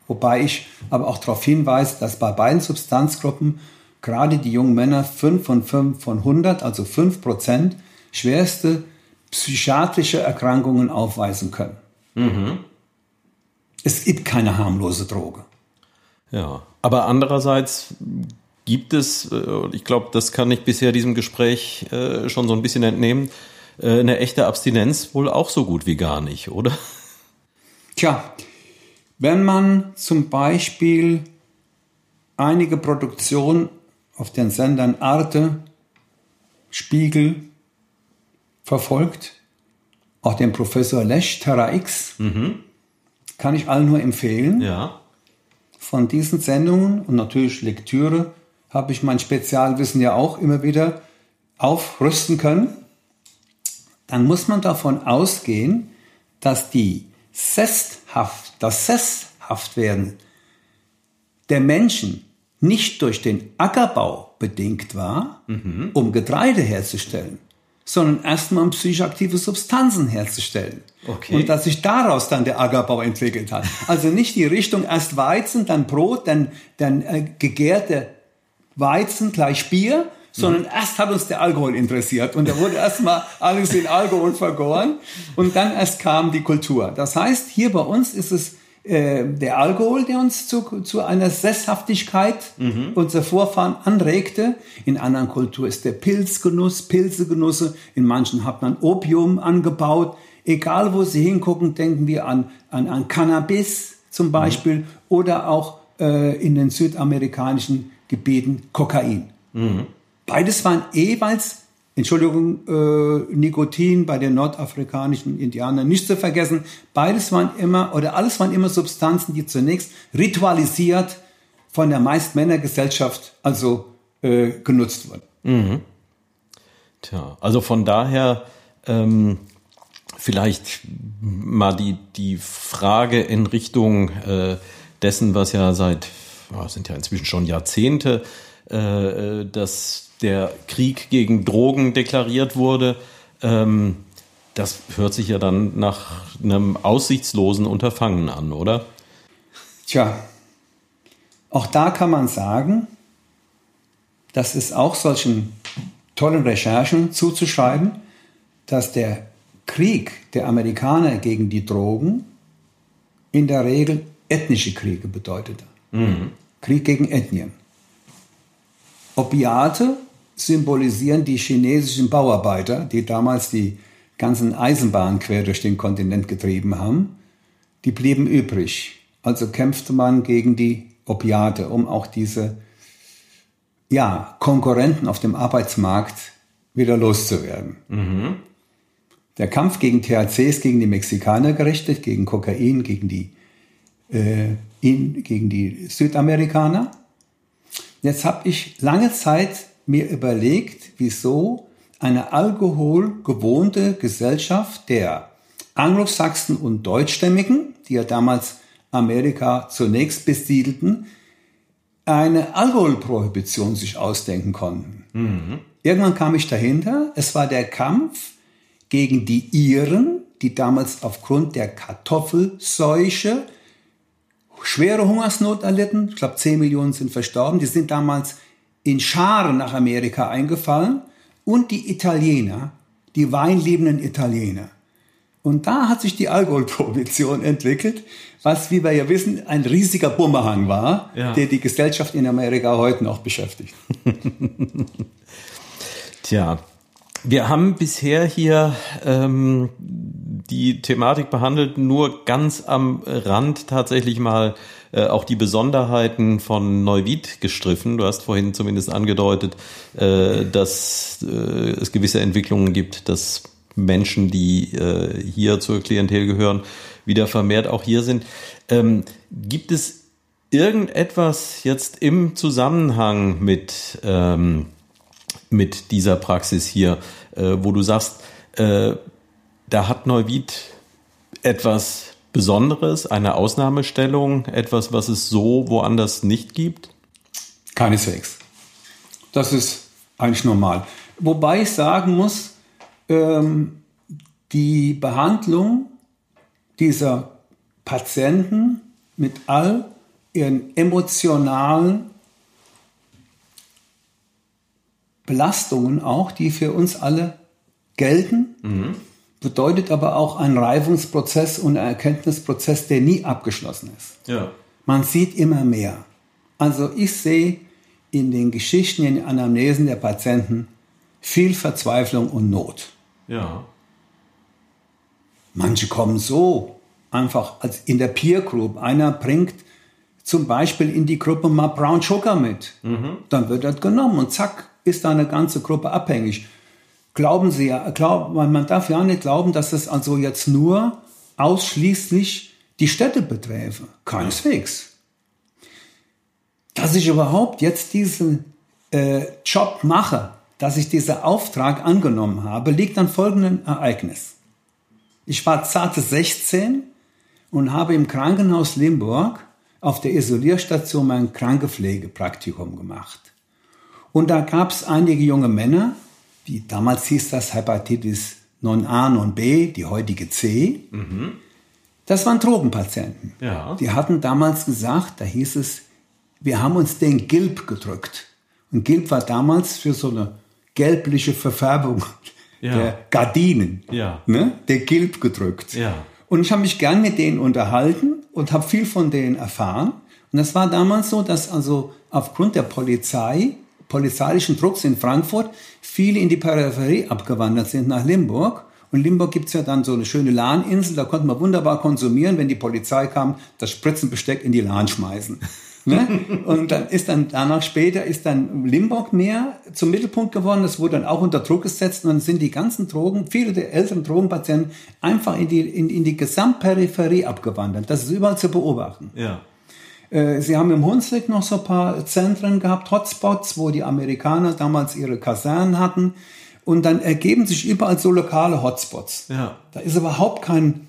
Wobei ich aber auch darauf hinweise, dass bei beiden Substanzgruppen gerade die jungen Männer 5 von 5 von 100, also 5 Prozent, schwerste psychiatrische Erkrankungen aufweisen können. Mhm. Es gibt keine harmlose Droge. Ja, aber andererseits gibt es, äh, ich glaube, das kann ich bisher diesem Gespräch äh, schon so ein bisschen entnehmen, äh, eine echte Abstinenz wohl auch so gut wie gar nicht, oder? Tja, wenn man zum Beispiel einige Produktionen auf den Sendern Arte, Spiegel verfolgt, auch den Professor Lesch, Terra X, mhm. kann ich allen nur empfehlen. Ja von diesen Sendungen und natürlich Lektüre habe ich mein Spezialwissen ja auch immer wieder aufrüsten können, dann muss man davon ausgehen, dass die Sesshaft, das Sesshaftwerden der Menschen nicht durch den Ackerbau bedingt war, mhm. um Getreide herzustellen, sondern erstmal um psychoaktive Substanzen herzustellen. Okay. Und dass sich daraus dann der Ackerbau entwickelt hat. Also nicht die Richtung erst Weizen, dann Brot, dann, dann äh, gegärte Weizen gleich Bier, sondern mhm. erst hat uns der Alkohol interessiert und da wurde erstmal alles in Alkohol vergoren und dann erst kam die Kultur. Das heißt, hier bei uns ist es äh, der Alkohol, der uns zu, zu einer Sesshaftigkeit mhm. unserer Vorfahren anregte. In anderen Kulturen ist der Pilzgenuss, Pilzegenusse. In manchen hat man Opium angebaut. Egal, wo Sie hingucken, denken wir an, an, an Cannabis zum Beispiel mhm. oder auch äh, in den südamerikanischen Gebieten Kokain. Mhm. Beides waren jeweils Entschuldigung, äh, Nikotin bei den nordafrikanischen Indianern nicht zu vergessen. Beides waren immer, oder alles waren immer Substanzen, die zunächst ritualisiert von der meist Männergesellschaft also äh, genutzt wurden. Mhm. Tja, also von daher ähm, vielleicht mal die, die Frage in Richtung äh, dessen, was ja seit, sind ja inzwischen schon Jahrzehnte, äh, äh das der Krieg gegen Drogen deklariert wurde. Ähm, das hört sich ja dann nach einem aussichtslosen Unterfangen an, oder? Tja, auch da kann man sagen, das ist auch solchen tollen Recherchen zuzuschreiben, dass der Krieg der Amerikaner gegen die Drogen in der Regel ethnische Kriege bedeutete. Mhm. Krieg gegen Ethnien. Opiate symbolisieren die chinesischen Bauarbeiter, die damals die ganzen Eisenbahnen quer durch den Kontinent getrieben haben. Die blieben übrig. Also kämpfte man gegen die Opiate, um auch diese ja, Konkurrenten auf dem Arbeitsmarkt wieder loszuwerden. Mhm. Der Kampf gegen THC ist gegen die Mexikaner gerichtet, gegen Kokain, gegen die, äh, in, gegen die Südamerikaner. Jetzt habe ich lange Zeit mir überlegt, wieso eine alkoholgewohnte Gesellschaft der Anglosachsen und Deutschstämmigen, die ja damals Amerika zunächst besiedelten, eine Alkoholprohibition sich ausdenken konnten. Mhm. Irgendwann kam ich dahinter, es war der Kampf gegen die Iren, die damals aufgrund der Kartoffelseuche schwere Hungersnot erlitten. Ich glaube, 10 Millionen sind verstorben. Die sind damals in Scharen nach Amerika eingefallen. Und die Italiener, die weinliebenden Italiener. Und da hat sich die Alkoholprohibition entwickelt, was, wie wir ja wissen, ein riesiger Bumerang war, ja. der die Gesellschaft in Amerika heute noch beschäftigt. Tja, wir haben bisher hier ähm, die Thematik behandelt, nur ganz am Rand tatsächlich mal äh, auch die Besonderheiten von Neuwied gestriffen. Du hast vorhin zumindest angedeutet, äh, dass äh, es gewisse Entwicklungen gibt, dass Menschen, die äh, hier zur Klientel gehören, wieder vermehrt auch hier sind. Ähm, gibt es irgendetwas jetzt im Zusammenhang mit, ähm, mit dieser Praxis hier, äh, wo du sagst, äh, da hat Neuwied etwas Besonderes, eine Ausnahmestellung, etwas, was es so woanders nicht gibt? Keineswegs. Das ist eigentlich normal. Wobei ich sagen muss, ähm, die Behandlung dieser Patienten mit all ihren emotionalen Belastungen auch, die für uns alle gelten, mhm. Bedeutet aber auch ein Reifungsprozess und ein Erkenntnisprozess, der nie abgeschlossen ist. Ja. Man sieht immer mehr. Also ich sehe in den Geschichten, in den Anamnesen der Patienten viel Verzweiflung und Not. Ja. Manche kommen so einfach als in der Peer Group. Einer bringt zum Beispiel in die Gruppe mal Brown Sugar mit. Mhm. Dann wird das genommen und zack, ist da eine ganze Gruppe abhängig. Glauben Sie ja, glaub, man darf ja nicht glauben, dass es also jetzt nur ausschließlich die Städte beträfe. Keineswegs. Dass ich überhaupt jetzt diesen äh, Job mache, dass ich diesen Auftrag angenommen habe, liegt an folgendem Ereignis. Ich war zarte 16 und habe im Krankenhaus Limburg auf der Isolierstation mein Krankepflegepraktikum gemacht. Und da gab es einige junge Männer, die damals hieß das Hepatitis 9a, 9b, die heutige C. Mhm. Das waren Drogenpatienten. Ja. Die hatten damals gesagt, da hieß es, wir haben uns den Gilb gedrückt. Und Gilb war damals für so eine gelbliche Verfärbung ja. der Gardinen, ja. ne? der Gilb gedrückt. Ja. Und ich habe mich gern mit denen unterhalten und habe viel von denen erfahren. Und das war damals so, dass also aufgrund der Polizei, polizeilichen Drucks in Frankfurt, viele in die Peripherie abgewandert sind nach Limburg. Und Limburg gibt's ja dann so eine schöne Lahninsel, da konnte man wunderbar konsumieren, wenn die Polizei kam, das Spritzenbesteck in die Lahn schmeißen. Ne? Und dann ist dann danach später ist dann Limburg mehr zum Mittelpunkt geworden. Das wurde dann auch unter Druck gesetzt und dann sind die ganzen Drogen, viele der älteren Drogenpatienten einfach in die, in, in die Gesamtperipherie abgewandert. Das ist überall zu beobachten. Ja. Äh, sie haben im Hunsrück noch so ein paar Zentren gehabt, Hotspots, wo die Amerikaner damals ihre Kasernen hatten. Und dann ergeben sich überall so lokale Hotspots. Ja. Da ist überhaupt kein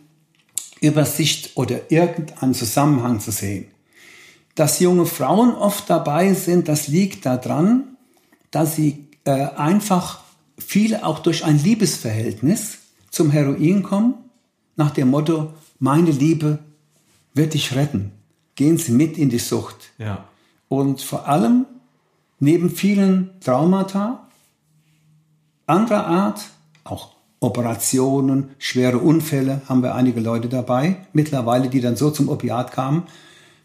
Übersicht oder irgendein Zusammenhang zu sehen. Dass junge Frauen oft dabei sind, das liegt daran, dass sie äh, einfach viele auch durch ein Liebesverhältnis zum Heroin kommen, nach dem Motto, meine Liebe wird dich retten. Gehen Sie mit in die Sucht. Ja. Und vor allem, neben vielen Traumata, anderer Art, auch Operationen, schwere Unfälle, haben wir einige Leute dabei, mittlerweile, die dann so zum Opiat kamen,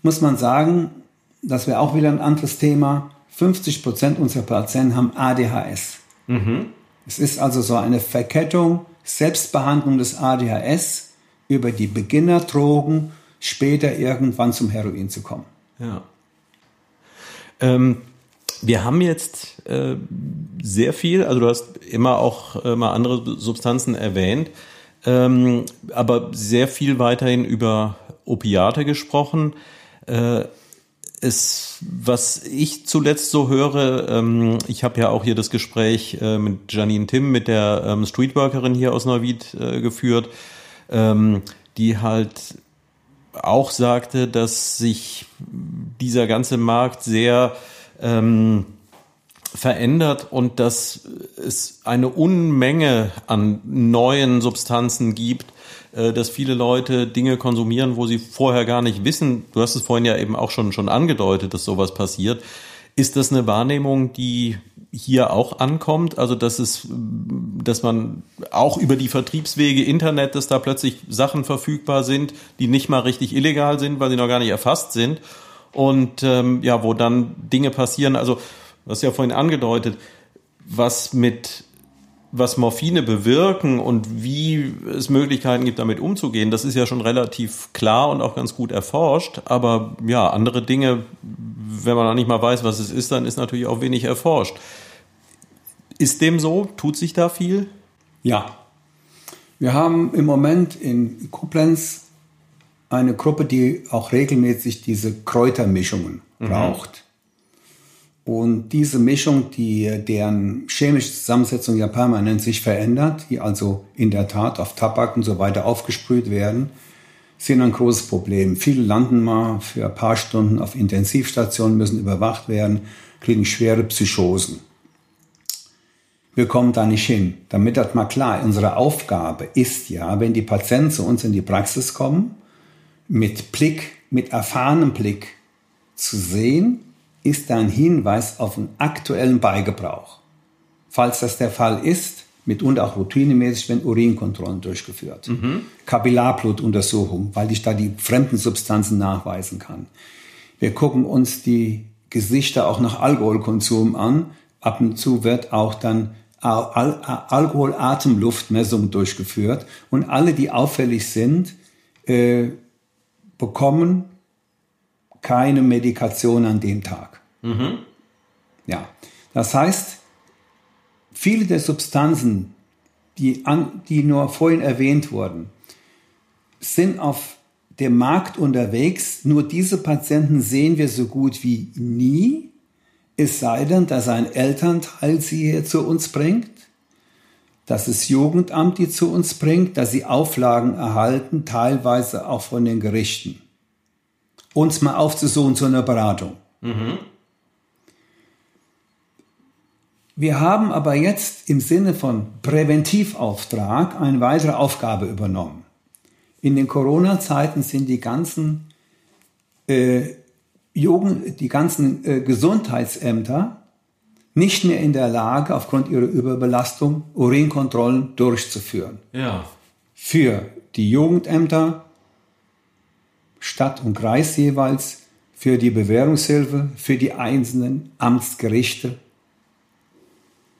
muss man sagen, das wäre auch wieder ein anderes Thema, 50 Prozent unserer Patienten haben ADHS. Mhm. Es ist also so eine Verkettung, Selbstbehandlung des ADHS über die Beginnerdrogen, später irgendwann zum Heroin zu kommen. Ja. Ähm, wir haben jetzt äh, sehr viel, also du hast immer auch äh, mal andere Substanzen erwähnt, ähm, aber sehr viel weiterhin über Opiate gesprochen. Äh, es, was ich zuletzt so höre, ähm, ich habe ja auch hier das Gespräch äh, mit Janine Tim, mit der ähm, Streetworkerin hier aus Neuwied äh, geführt, ähm, die halt auch sagte, dass sich dieser ganze Markt sehr ähm, verändert und dass es eine Unmenge an neuen Substanzen gibt, äh, dass viele Leute Dinge konsumieren, wo sie vorher gar nicht wissen. Du hast es vorhin ja eben auch schon, schon angedeutet, dass sowas passiert. Ist das eine Wahrnehmung, die hier auch ankommt? Also, dass es, dass man auch über die Vertriebswege Internet, dass da plötzlich Sachen verfügbar sind, die nicht mal richtig illegal sind, weil sie noch gar nicht erfasst sind. Und ähm, ja, wo dann Dinge passieren. Also, hast ja vorhin angedeutet, was mit was Morphine bewirken und wie es Möglichkeiten gibt, damit umzugehen, das ist ja schon relativ klar und auch ganz gut erforscht. Aber ja, andere Dinge, wenn man noch nicht mal weiß, was es ist, dann ist natürlich auch wenig erforscht. Ist dem so? Tut sich da viel? Ja. Wir haben im Moment in Koblenz eine Gruppe, die auch regelmäßig diese Kräutermischungen mhm. braucht. Und diese Mischung, die, deren chemische Zusammensetzung ja permanent sich verändert, die also in der Tat auf Tabak und so weiter aufgesprüht werden, sind ein großes Problem. Viele landen mal für ein paar Stunden auf Intensivstationen, müssen überwacht werden, kriegen schwere Psychosen. Wir kommen da nicht hin. Damit das mal klar, unsere Aufgabe ist ja, wenn die Patienten zu uns in die Praxis kommen, mit Blick, mit erfahrenem Blick zu sehen, ist da ein Hinweis auf einen aktuellen Beigebrauch. Falls das der Fall ist, mitunter auch routinemäßig werden Urinkontrollen durchgeführt. Mhm. Kapillarblutuntersuchung, weil ich da die fremden Substanzen nachweisen kann. Wir gucken uns die Gesichter auch nach Alkoholkonsum an. Ab und zu wird auch dann Al Alkohol-Atemluftmessung durchgeführt und alle, die auffällig sind, äh, bekommen keine Medikation an dem Tag. Mhm. Ja, das heißt, viele der Substanzen, die, an, die nur vorhin erwähnt wurden, sind auf dem Markt unterwegs. Nur diese Patienten sehen wir so gut wie nie, es sei denn, dass ein Elternteil sie hier zu uns bringt, dass das Jugendamt die zu uns bringt, dass sie Auflagen erhalten, teilweise auch von den Gerichten uns mal aufzusuchen zu einer Beratung. Mhm. Wir haben aber jetzt im Sinne von Präventivauftrag eine weitere Aufgabe übernommen. In den Corona-Zeiten sind die ganzen, äh, Jugend, die ganzen äh, Gesundheitsämter nicht mehr in der Lage, aufgrund ihrer Überbelastung Urinkontrollen durchzuführen. Ja. Für die Jugendämter, Stadt und Kreis jeweils, für die Bewährungshilfe, für die einzelnen Amtsgerichte,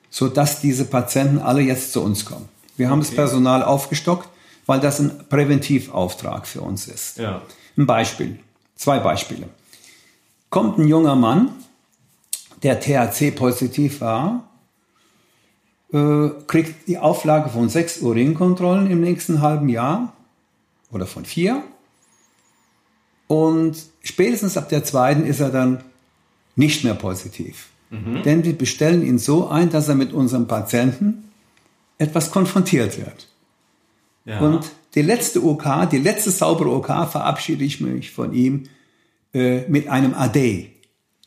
sodass diese Patienten alle jetzt zu uns kommen. Wir haben okay. das Personal aufgestockt, weil das ein Präventivauftrag für uns ist. Ja. Ein Beispiel, zwei Beispiele. Kommt ein junger Mann, der THC-positiv war, äh, kriegt die Auflage von sechs Urinkontrollen im nächsten halben Jahr oder von vier und spätestens ab der zweiten ist er dann nicht mehr positiv. Mhm. Denn wir bestellen ihn so ein, dass er mit unserem Patienten etwas konfrontiert wird. Ja. Und die letzte OK, die letzte saubere OK, verabschiede ich mich von ihm äh, mit einem Ade,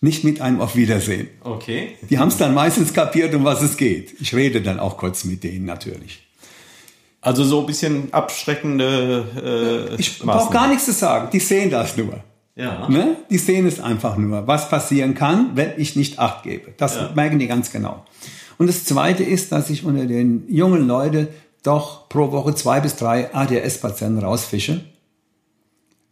nicht mit einem Auf Wiedersehen. Okay. Die haben es dann meistens kapiert, um was es geht. Ich rede dann auch kurz mit denen natürlich. Also so ein bisschen abschreckende. Äh, ich brauche gar nichts zu sagen. Die sehen das nur. Ja. Ne? Die sehen es einfach nur, was passieren kann, wenn ich nicht Acht gebe. Das ja. merken die ganz genau. Und das Zweite ist, dass ich unter den jungen Leuten doch pro Woche zwei bis drei ADS-Patienten rausfische,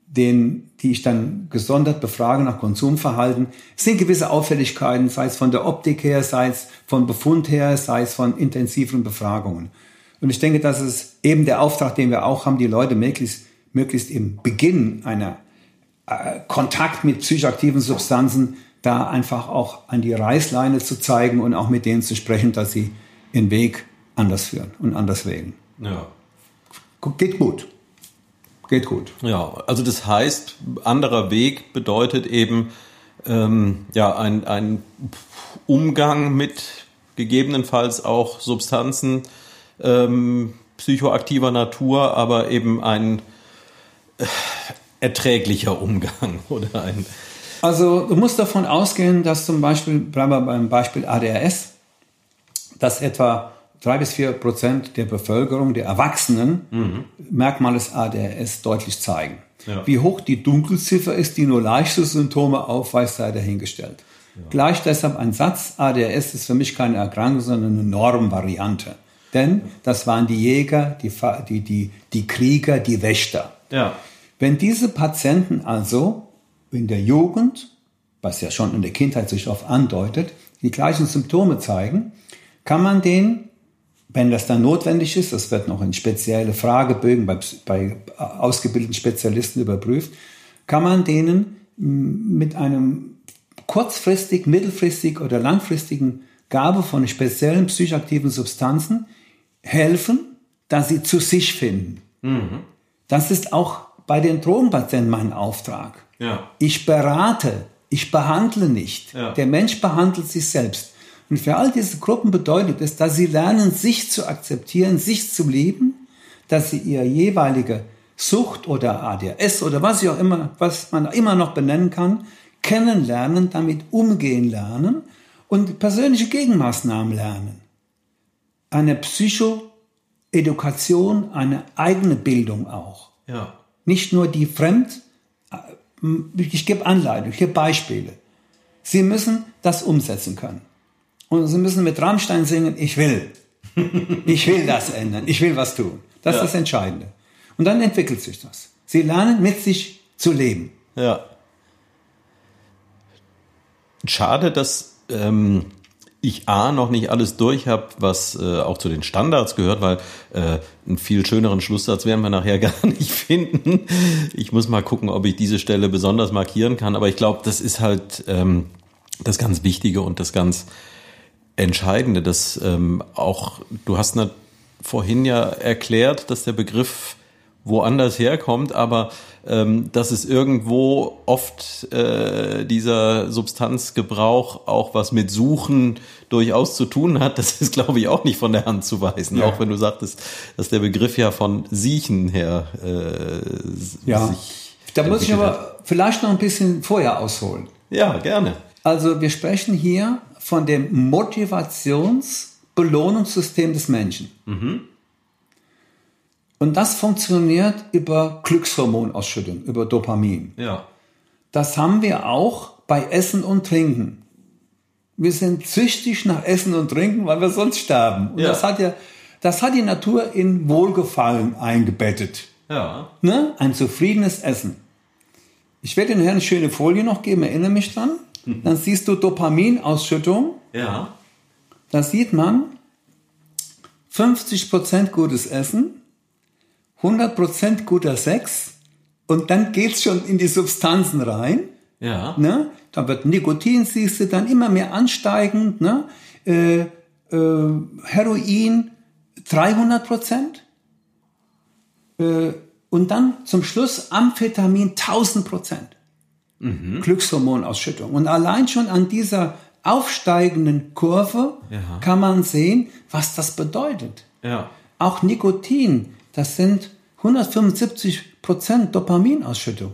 den, die ich dann gesondert befrage nach Konsumverhalten. Es sind gewisse Auffälligkeiten, sei es von der Optik her, sei es von Befund her, sei es von intensiven Befragungen. Und ich denke, das ist eben der Auftrag, den wir auch haben, die Leute möglichst, möglichst im Beginn einer äh, Kontakt mit psychoaktiven Substanzen da einfach auch an die Reißleine zu zeigen und auch mit denen zu sprechen, dass sie ihren Weg anders führen und anders wählen. Ja. Geht gut. Geht gut. Ja, also das heißt, anderer Weg bedeutet eben, ähm, ja, ein, ein Umgang mit gegebenenfalls auch Substanzen ähm, psychoaktiver Natur, aber eben ein äh, erträglicher Umgang oder ein. Also du musst davon ausgehen, dass zum Beispiel, bleiben wir beim Beispiel ADHS, dass etwa drei bis vier Prozent der Bevölkerung, der Erwachsenen, mhm. Merkmale des ADHS deutlich zeigen. Ja. Wie hoch die Dunkelziffer ist, die nur leichte Symptome aufweist, sei dahingestellt. Ja. Gleich deshalb ein Satz, ADHS ist für mich keine Erkrankung, sondern eine Normvariante. Denn das waren die Jäger, die, die, die, die Krieger, die Wächter. Ja. Wenn diese Patienten also in der Jugend, was ja schon in der Kindheit sich oft andeutet, die gleichen Symptome zeigen, kann man denen, wenn das dann notwendig ist, das wird noch in spezielle Fragebögen bei, bei ausgebildeten Spezialisten überprüft, kann man denen mit einem kurzfristig, mittelfristig oder langfristigen Gabe von speziellen psychoaktiven Substanzen helfen, dass sie zu sich finden. Mhm. Das ist auch bei den Drogenpatienten mein Auftrag. Ja. Ich berate, ich behandle nicht. Ja. Der Mensch behandelt sich selbst. Und für all diese Gruppen bedeutet es, dass sie lernen, sich zu akzeptieren, sich zu lieben, dass sie ihre jeweilige Sucht oder ADHS oder was ich auch immer, was man immer noch benennen kann, kennenlernen, damit umgehen lernen und persönliche Gegenmaßnahmen lernen. Eine Psychoedukation, eine eigene Bildung auch. Ja. Nicht nur die Fremd, äh, ich gebe Anleitung, ich gebe Beispiele. Sie müssen das umsetzen können. Und Sie müssen mit Rammstein singen, ich will. Ich will das ändern. Ich will was tun. Das ja. ist das Entscheidende. Und dann entwickelt sich das. Sie lernen mit sich zu leben. Ja. Schade, dass ähm, ich A noch nicht alles durch habe, was äh, auch zu den Standards gehört, weil äh, einen viel schöneren Schlusssatz werden wir nachher gar nicht finden. Ich muss mal gucken, ob ich diese Stelle besonders markieren kann, aber ich glaube, das ist halt ähm, das ganz Wichtige und das ganz Entscheidende, dass ähm, auch, du hast ne, vorhin ja erklärt, dass der Begriff woanders herkommt, aber ähm, dass es irgendwo oft äh, dieser Substanzgebrauch auch was mit Suchen durchaus zu tun hat, das ist, glaube ich, auch nicht von der Hand zu weisen. Ja. Auch wenn du sagtest, dass der Begriff ja von Siechen her äh, ja. sich. Da muss ich aber hat. vielleicht noch ein bisschen vorher ausholen. Ja, gerne. Also wir sprechen hier von dem Motivations-Belohnungssystem des Menschen. Mhm. Und das funktioniert über Glückshormonausschüttung, über Dopamin. Ja. Das haben wir auch bei Essen und Trinken. Wir sind süchtig nach Essen und Trinken, weil wir sonst sterben. Und ja. das hat ja, das hat die Natur in Wohlgefallen eingebettet. Ja. Ne? Ein zufriedenes Essen. Ich werde Ihnen eine schöne Folie noch geben, erinnere mich dran. Dann siehst du Dopaminausschüttung. Ja. Da sieht man 50% gutes Essen, 100% guter Sex und dann geht's schon in die Substanzen rein. Ja. Ne? Dann wird Nikotin, siehst du, dann immer mehr ansteigend. Ne? Äh, äh, Heroin 300% Äh, und dann zum Schluss Amphetamin 1000 Mhm. Glückshormonausschüttung. Und allein schon an dieser aufsteigenden Kurve ja. kann man sehen, was das bedeutet. Ja. Auch Nikotin, das sind 175 Prozent Dopaminausschüttung.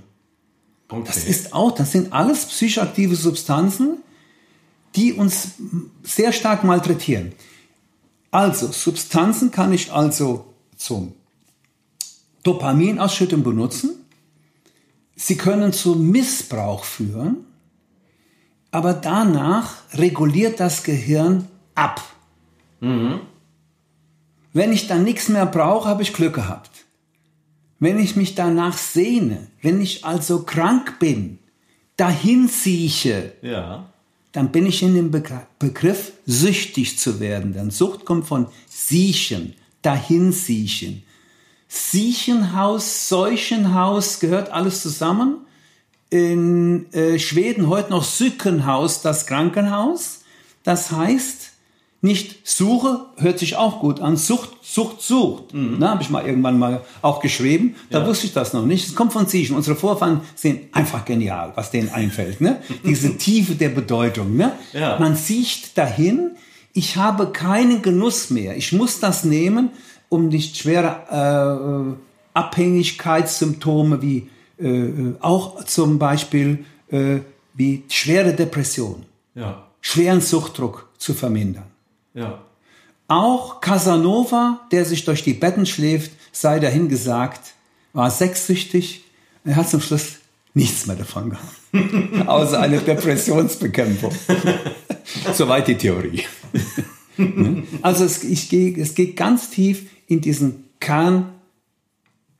Okay. Das ist auch, das sind alles psychoaktive Substanzen, die uns sehr stark malträtieren. Also, Substanzen kann ich also zum Dopaminausschüttung benutzen Sie können zu Missbrauch führen, aber danach reguliert das Gehirn ab. Mhm. Wenn ich dann nichts mehr brauche, habe ich Glück gehabt. Wenn ich mich danach sehne, wenn ich also krank bin, dahin sieche, ja. dann bin ich in dem Begriff süchtig zu werden. Denn Sucht kommt von siechen, dahin siechen. Siechenhaus, Seuchenhaus, gehört alles zusammen. In äh, Schweden heute noch Sückenhaus, das Krankenhaus. Das heißt, Nicht Suche hört sich auch gut an. Sucht, Sucht, Sucht. Mhm. Na, habe ich mal irgendwann mal auch geschrieben. Da ja. wusste ich das noch nicht. Es kommt von Siechen. Unsere Vorfahren sind einfach genial, was denen einfällt. Ne? Diese Tiefe der Bedeutung. Ne? Ja. Man sieht dahin, ich habe keinen Genuss mehr. Ich muss das nehmen, um nicht schwere äh, Abhängigkeitssymptome wie äh, äh auch zum Beispiel äh, wie schwere Depression, ja. schweren Suchtdruck zu vermindern. Ja. Auch Casanova, der sich durch die Betten schläft, sei dahin gesagt, war sexsüchtig. Er hat zum Schluss nichts mehr davon gehabt, außer eine Depressionsbekämpfung. Soweit die Theorie. also es, ich es geht ganz tief in diesen Kern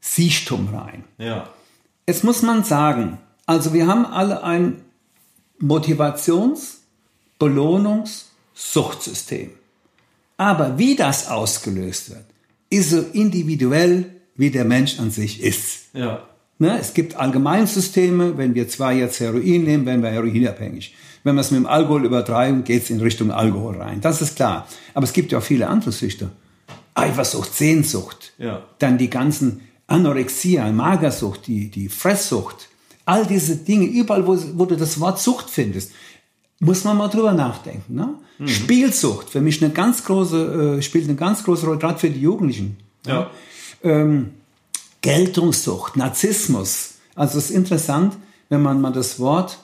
Siechtum rein. Ja. Jetzt muss man sagen, also wir haben alle ein Motivations-, Belohnungs-, Suchtsystem. Aber wie das ausgelöst wird, ist so individuell, wie der Mensch an sich ist. Ja. Ne? Es gibt Allgemeinsysteme, wenn wir zwei jetzt Heroin nehmen, werden wir heroinabhängig. Wenn wir es mit dem Alkohol übertreiben, geht es in Richtung Alkohol rein. Das ist klar. Aber es gibt ja auch viele andere Süchte. Eifersucht, Sehnsucht, ja. dann die ganzen Anorexia, Magersucht, die, die Fresssucht, all diese Dinge, überall, wo, wo du das Wort Sucht findest muss man mal drüber nachdenken. Ne? Mhm. Spielsucht für mich eine ganz große, äh, spielt eine ganz große Rolle, gerade für die Jugendlichen. Ja. Ähm, Geltungssucht, Narzissmus. Also es ist interessant, wenn man mal das Wort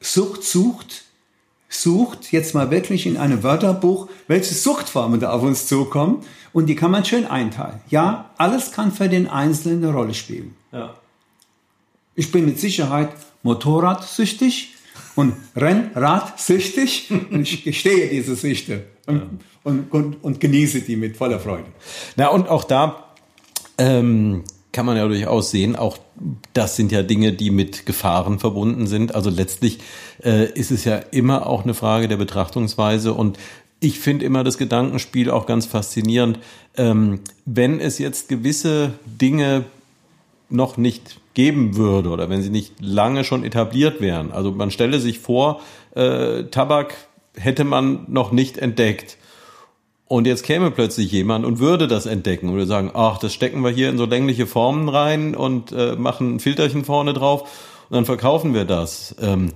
Sucht sucht, sucht jetzt mal wirklich in einem Wörterbuch, welche Suchtformen da auf uns zukommen und die kann man schön einteilen. Ja, alles kann für den Einzelnen eine Rolle spielen. Ja. Ich bin mit Sicherheit Motorradsüchtig, und Rennrad süchtig und ich gestehe diese Süchte und, ja. und, und, und, genieße die mit voller Freude. Na und auch da ähm, kann man ja durchaus sehen, auch das sind ja Dinge, die mit Gefahren verbunden sind. Also letztlich äh, ist es ja immer auch eine Frage der Betrachtungsweise und ich finde immer das Gedankenspiel auch ganz faszinierend. Ähm, wenn es jetzt gewisse Dinge noch nicht geben würde oder wenn sie nicht lange schon etabliert wären. Also man stelle sich vor, äh, Tabak hätte man noch nicht entdeckt. Und jetzt käme plötzlich jemand und würde das entdecken würde sagen, ach, das stecken wir hier in so längliche Formen rein und äh, machen ein Filterchen vorne drauf und dann verkaufen wir das. Ähm,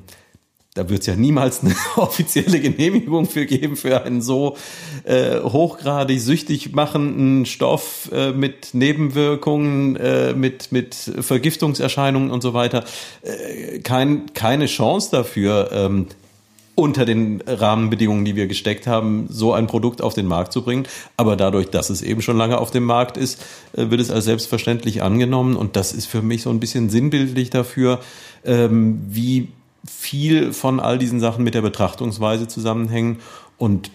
da wird es ja niemals eine offizielle Genehmigung für geben für einen so äh, hochgradig süchtig machenden Stoff äh, mit Nebenwirkungen, äh, mit mit Vergiftungserscheinungen und so weiter. Äh, kein, keine Chance dafür. Ähm, unter den Rahmenbedingungen, die wir gesteckt haben, so ein Produkt auf den Markt zu bringen. Aber dadurch, dass es eben schon lange auf dem Markt ist, äh, wird es als selbstverständlich angenommen. Und das ist für mich so ein bisschen sinnbildlich dafür, ähm, wie viel von all diesen Sachen mit der Betrachtungsweise zusammenhängen. Und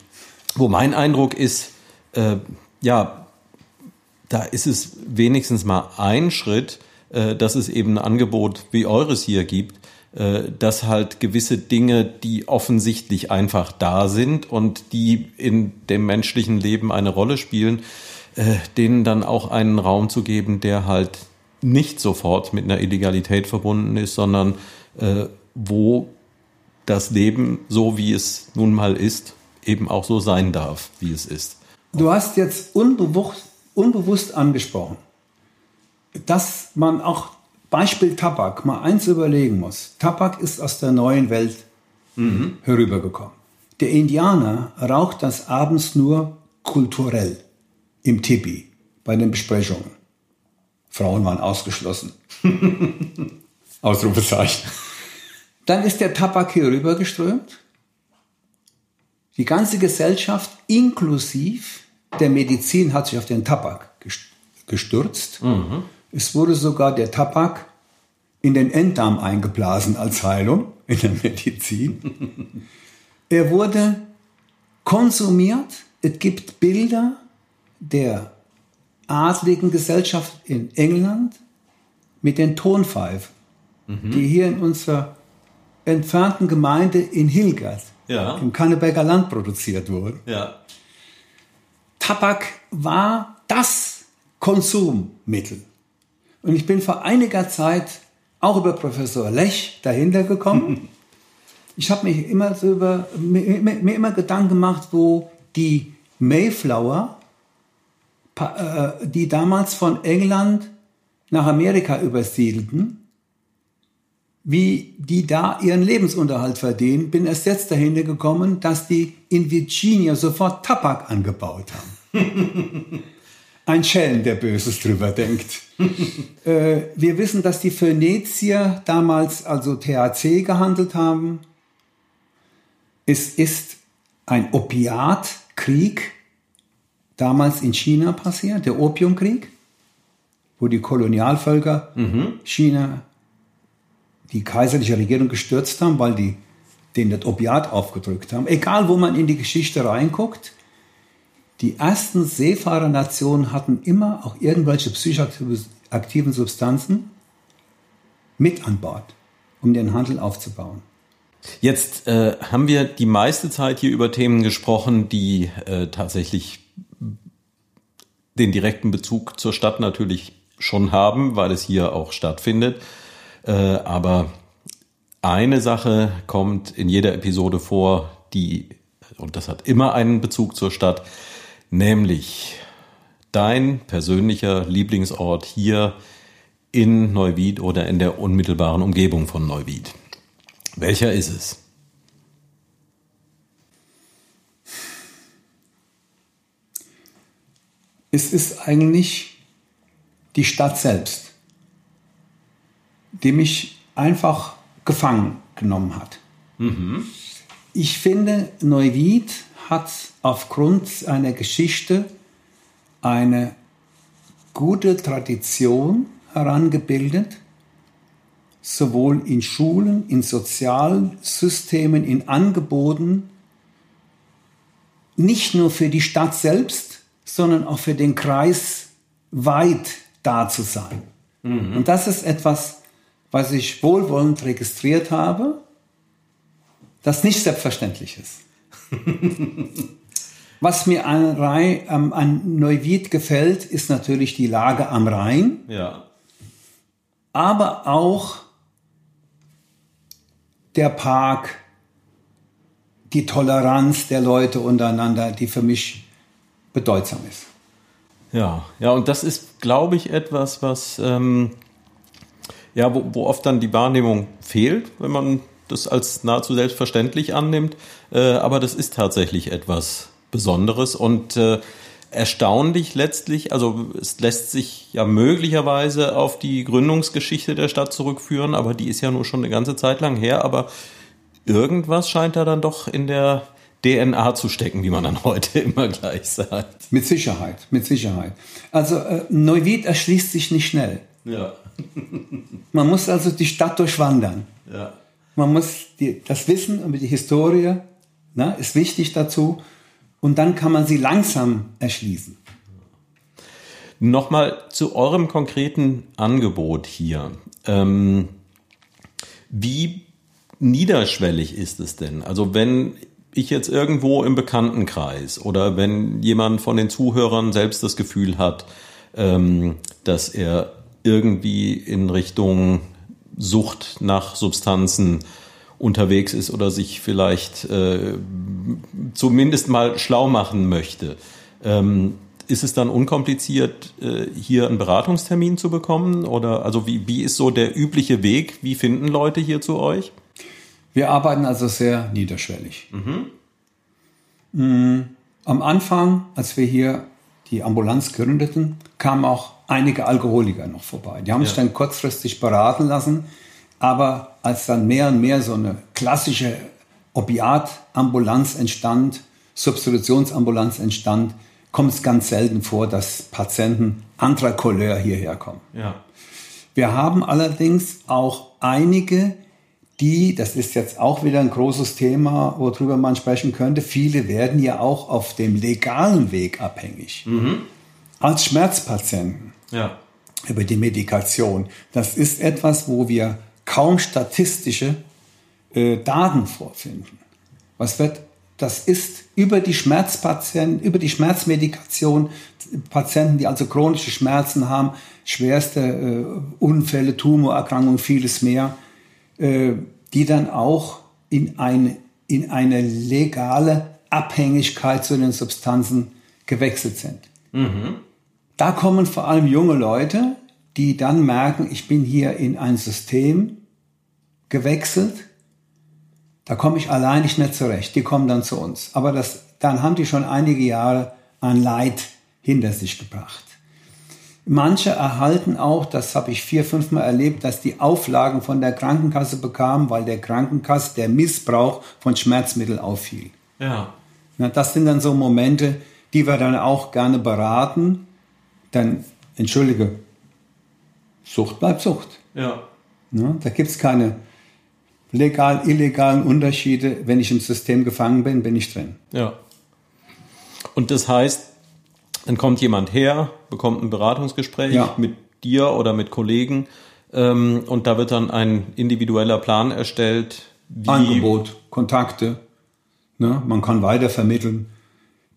wo mein Eindruck ist, äh, ja, da ist es wenigstens mal ein Schritt, äh, dass es eben ein Angebot wie eures hier gibt, dass halt gewisse Dinge, die offensichtlich einfach da sind und die in dem menschlichen Leben eine Rolle spielen, äh, denen dann auch einen Raum zu geben, der halt nicht sofort mit einer Illegalität verbunden ist, sondern äh, wo das Leben, so wie es nun mal ist, eben auch so sein darf, wie es ist. Du hast jetzt unbewusst, unbewusst angesprochen, dass man auch Beispiel Tabak mal eins überlegen muss. Tabak ist aus der neuen Welt mhm. herübergekommen. Der Indianer raucht das abends nur kulturell im Tipi bei den Besprechungen. Frauen waren ausgeschlossen. Ausrufezeichen. Dann ist der Tabak hier rübergeströmt. Die ganze Gesellschaft inklusiv der Medizin hat sich auf den Tabak gestürzt. Mhm. Es wurde sogar der Tabak in den Enddarm eingeblasen als Heilung in der Medizin. er wurde konsumiert. Es gibt Bilder der adligen Gesellschaft in England mit den Tonpfeifen, mhm. die hier in unserer entfernten Gemeinde in Hilgert ja. im Kanneberger Land produziert wurde. Ja. Tabak war das Konsummittel. Und ich bin vor einiger Zeit auch über Professor Lech dahinter gekommen. ich habe mich immer so über, mir, mir, immer Gedanken gemacht, wo die Mayflower, äh, die damals von England nach Amerika übersiedelten, wie die da ihren Lebensunterhalt verdienen, bin erst jetzt dahinter gekommen, dass die in Virginia sofort Tabak angebaut haben. Ein Schelm, der Böses drüber denkt. äh, wir wissen, dass die Phönizier damals also THC gehandelt haben. Es ist ein Opiatkrieg damals in China passiert, der Opiumkrieg, wo die Kolonialvölker China die kaiserliche Regierung gestürzt haben, weil die denen das Opiat aufgedrückt haben. Egal, wo man in die Geschichte reinguckt, die ersten Seefahrernationen hatten immer auch irgendwelche psychoaktiven Substanzen mit an Bord, um den Handel aufzubauen. Jetzt äh, haben wir die meiste Zeit hier über Themen gesprochen, die äh, tatsächlich den direkten Bezug zur Stadt natürlich schon haben, weil es hier auch stattfindet. Äh, aber eine Sache kommt in jeder Episode vor, die, und das hat immer einen Bezug zur Stadt, nämlich dein persönlicher Lieblingsort hier in Neuwied oder in der unmittelbaren Umgebung von Neuwied. Welcher ist es? Es ist eigentlich die Stadt selbst, die mich einfach gefangen genommen hat. Ich finde, Neuwied hat aufgrund seiner Geschichte eine gute Tradition herangebildet, sowohl in Schulen, in Sozialsystemen, in Angeboten, nicht nur für die Stadt selbst, sondern auch für den Kreis weit da zu sein. Und das ist etwas, was ich wohlwollend registriert habe, das nicht selbstverständlich ist. was mir an, Rhein, ähm, an Neuwied gefällt, ist natürlich die Lage am Rhein, Ja. aber auch der Park, die Toleranz der Leute untereinander, die für mich bedeutsam ist. Ja, ja, und das ist, glaube ich, etwas, was ähm, ja, wo, wo oft dann die Wahrnehmung fehlt, wenn man das als nahezu selbstverständlich annimmt. Äh, aber das ist tatsächlich etwas Besonderes und äh, erstaunlich letztlich. Also es lässt sich ja möglicherweise auf die Gründungsgeschichte der Stadt zurückführen, aber die ist ja nur schon eine ganze Zeit lang her. Aber irgendwas scheint da dann doch in der DNA zu stecken, wie man dann heute immer gleich sagt. Mit Sicherheit, mit Sicherheit. Also äh, Neuwied erschließt sich nicht schnell. Ja, Man muss also die Stadt durchwandern. ja. Man muss die, das Wissen über die Historie ne, ist wichtig dazu. Und dann kann man sie langsam erschließen. Nochmal zu eurem konkreten Angebot hier. Ähm, wie niederschwellig ist es denn? Also wenn ich jetzt irgendwo im Bekanntenkreis oder wenn jemand von den Zuhörern selbst das Gefühl hat, ähm, dass er irgendwie in Richtung Sucht nach Substanzen unterwegs ist oder sich vielleicht äh, zumindest mal schlau machen möchte. Ähm, ist es dann unkompliziert, äh, hier einen Beratungstermin zu bekommen? Oder also wie, wie ist so der übliche Weg? Wie finden Leute hier zu euch? Wir arbeiten also sehr niederschwellig. Mm, Am Anfang, als wir hier die Ambulanz gründeten, kamen auch einige Alkoholiker noch vorbei. Die haben sich Ja. dann kurzfristig beraten lassen, aber als dann mehr und mehr so eine klassische Opiatambulanz entstand, Substitutionsambulanz entstand, kommt es ganz selten vor, dass Patienten anderer Couleur hierher kommen. Ja. Wir haben allerdings auch einige, die, das ist jetzt auch wieder ein großes Thema, worüber man sprechen könnte, viele werden ja auch auf dem legalen Weg abhängig. Als Schmerzpatienten Ja. über die Medikation. Das ist etwas, wo wir kaum statistische äh, Daten vorfinden. Was wird, das ist über die Schmerzpatienten, über die Schmerzmedikation, Patienten, die also chronische Schmerzen haben, schwerste äh, Unfälle, Tumorerkrankungen, vieles mehr, äh, die dann auch in eine, in eine legale Abhängigkeit zu den Substanzen gewechselt sind. Mhm. Da kommen vor allem junge Leute, die dann merken, ich bin hier in ein System gewechselt, da komme ich allein nicht mehr zurecht. Die kommen dann zu uns. Aber das, dann haben die schon einige Jahre an Leid hinter sich gebracht. Manche erhalten auch, das habe ich vier, fünf Mal erlebt, dass die Auflagen von der Krankenkasse bekamen, weil der Krankenkasse der Missbrauch von Schmerzmitteln auffiel. Ja. Na, das sind dann so Momente, die wir dann auch gerne beraten. Dann, entschuldige, Sucht bleibt Sucht. Ja. Na, da gibt es keine legal, illegalen Unterschiede. Wenn ich im System gefangen bin, bin ich drin. Ja. Und das heißt, dann kommt jemand her, bekommt ein Beratungsgespräch Ja. mit dir oder mit Kollegen ähm, und da wird dann ein individueller Plan erstellt. Angebot, Kontakte. Ne? Man kann weitervermitteln. Äh,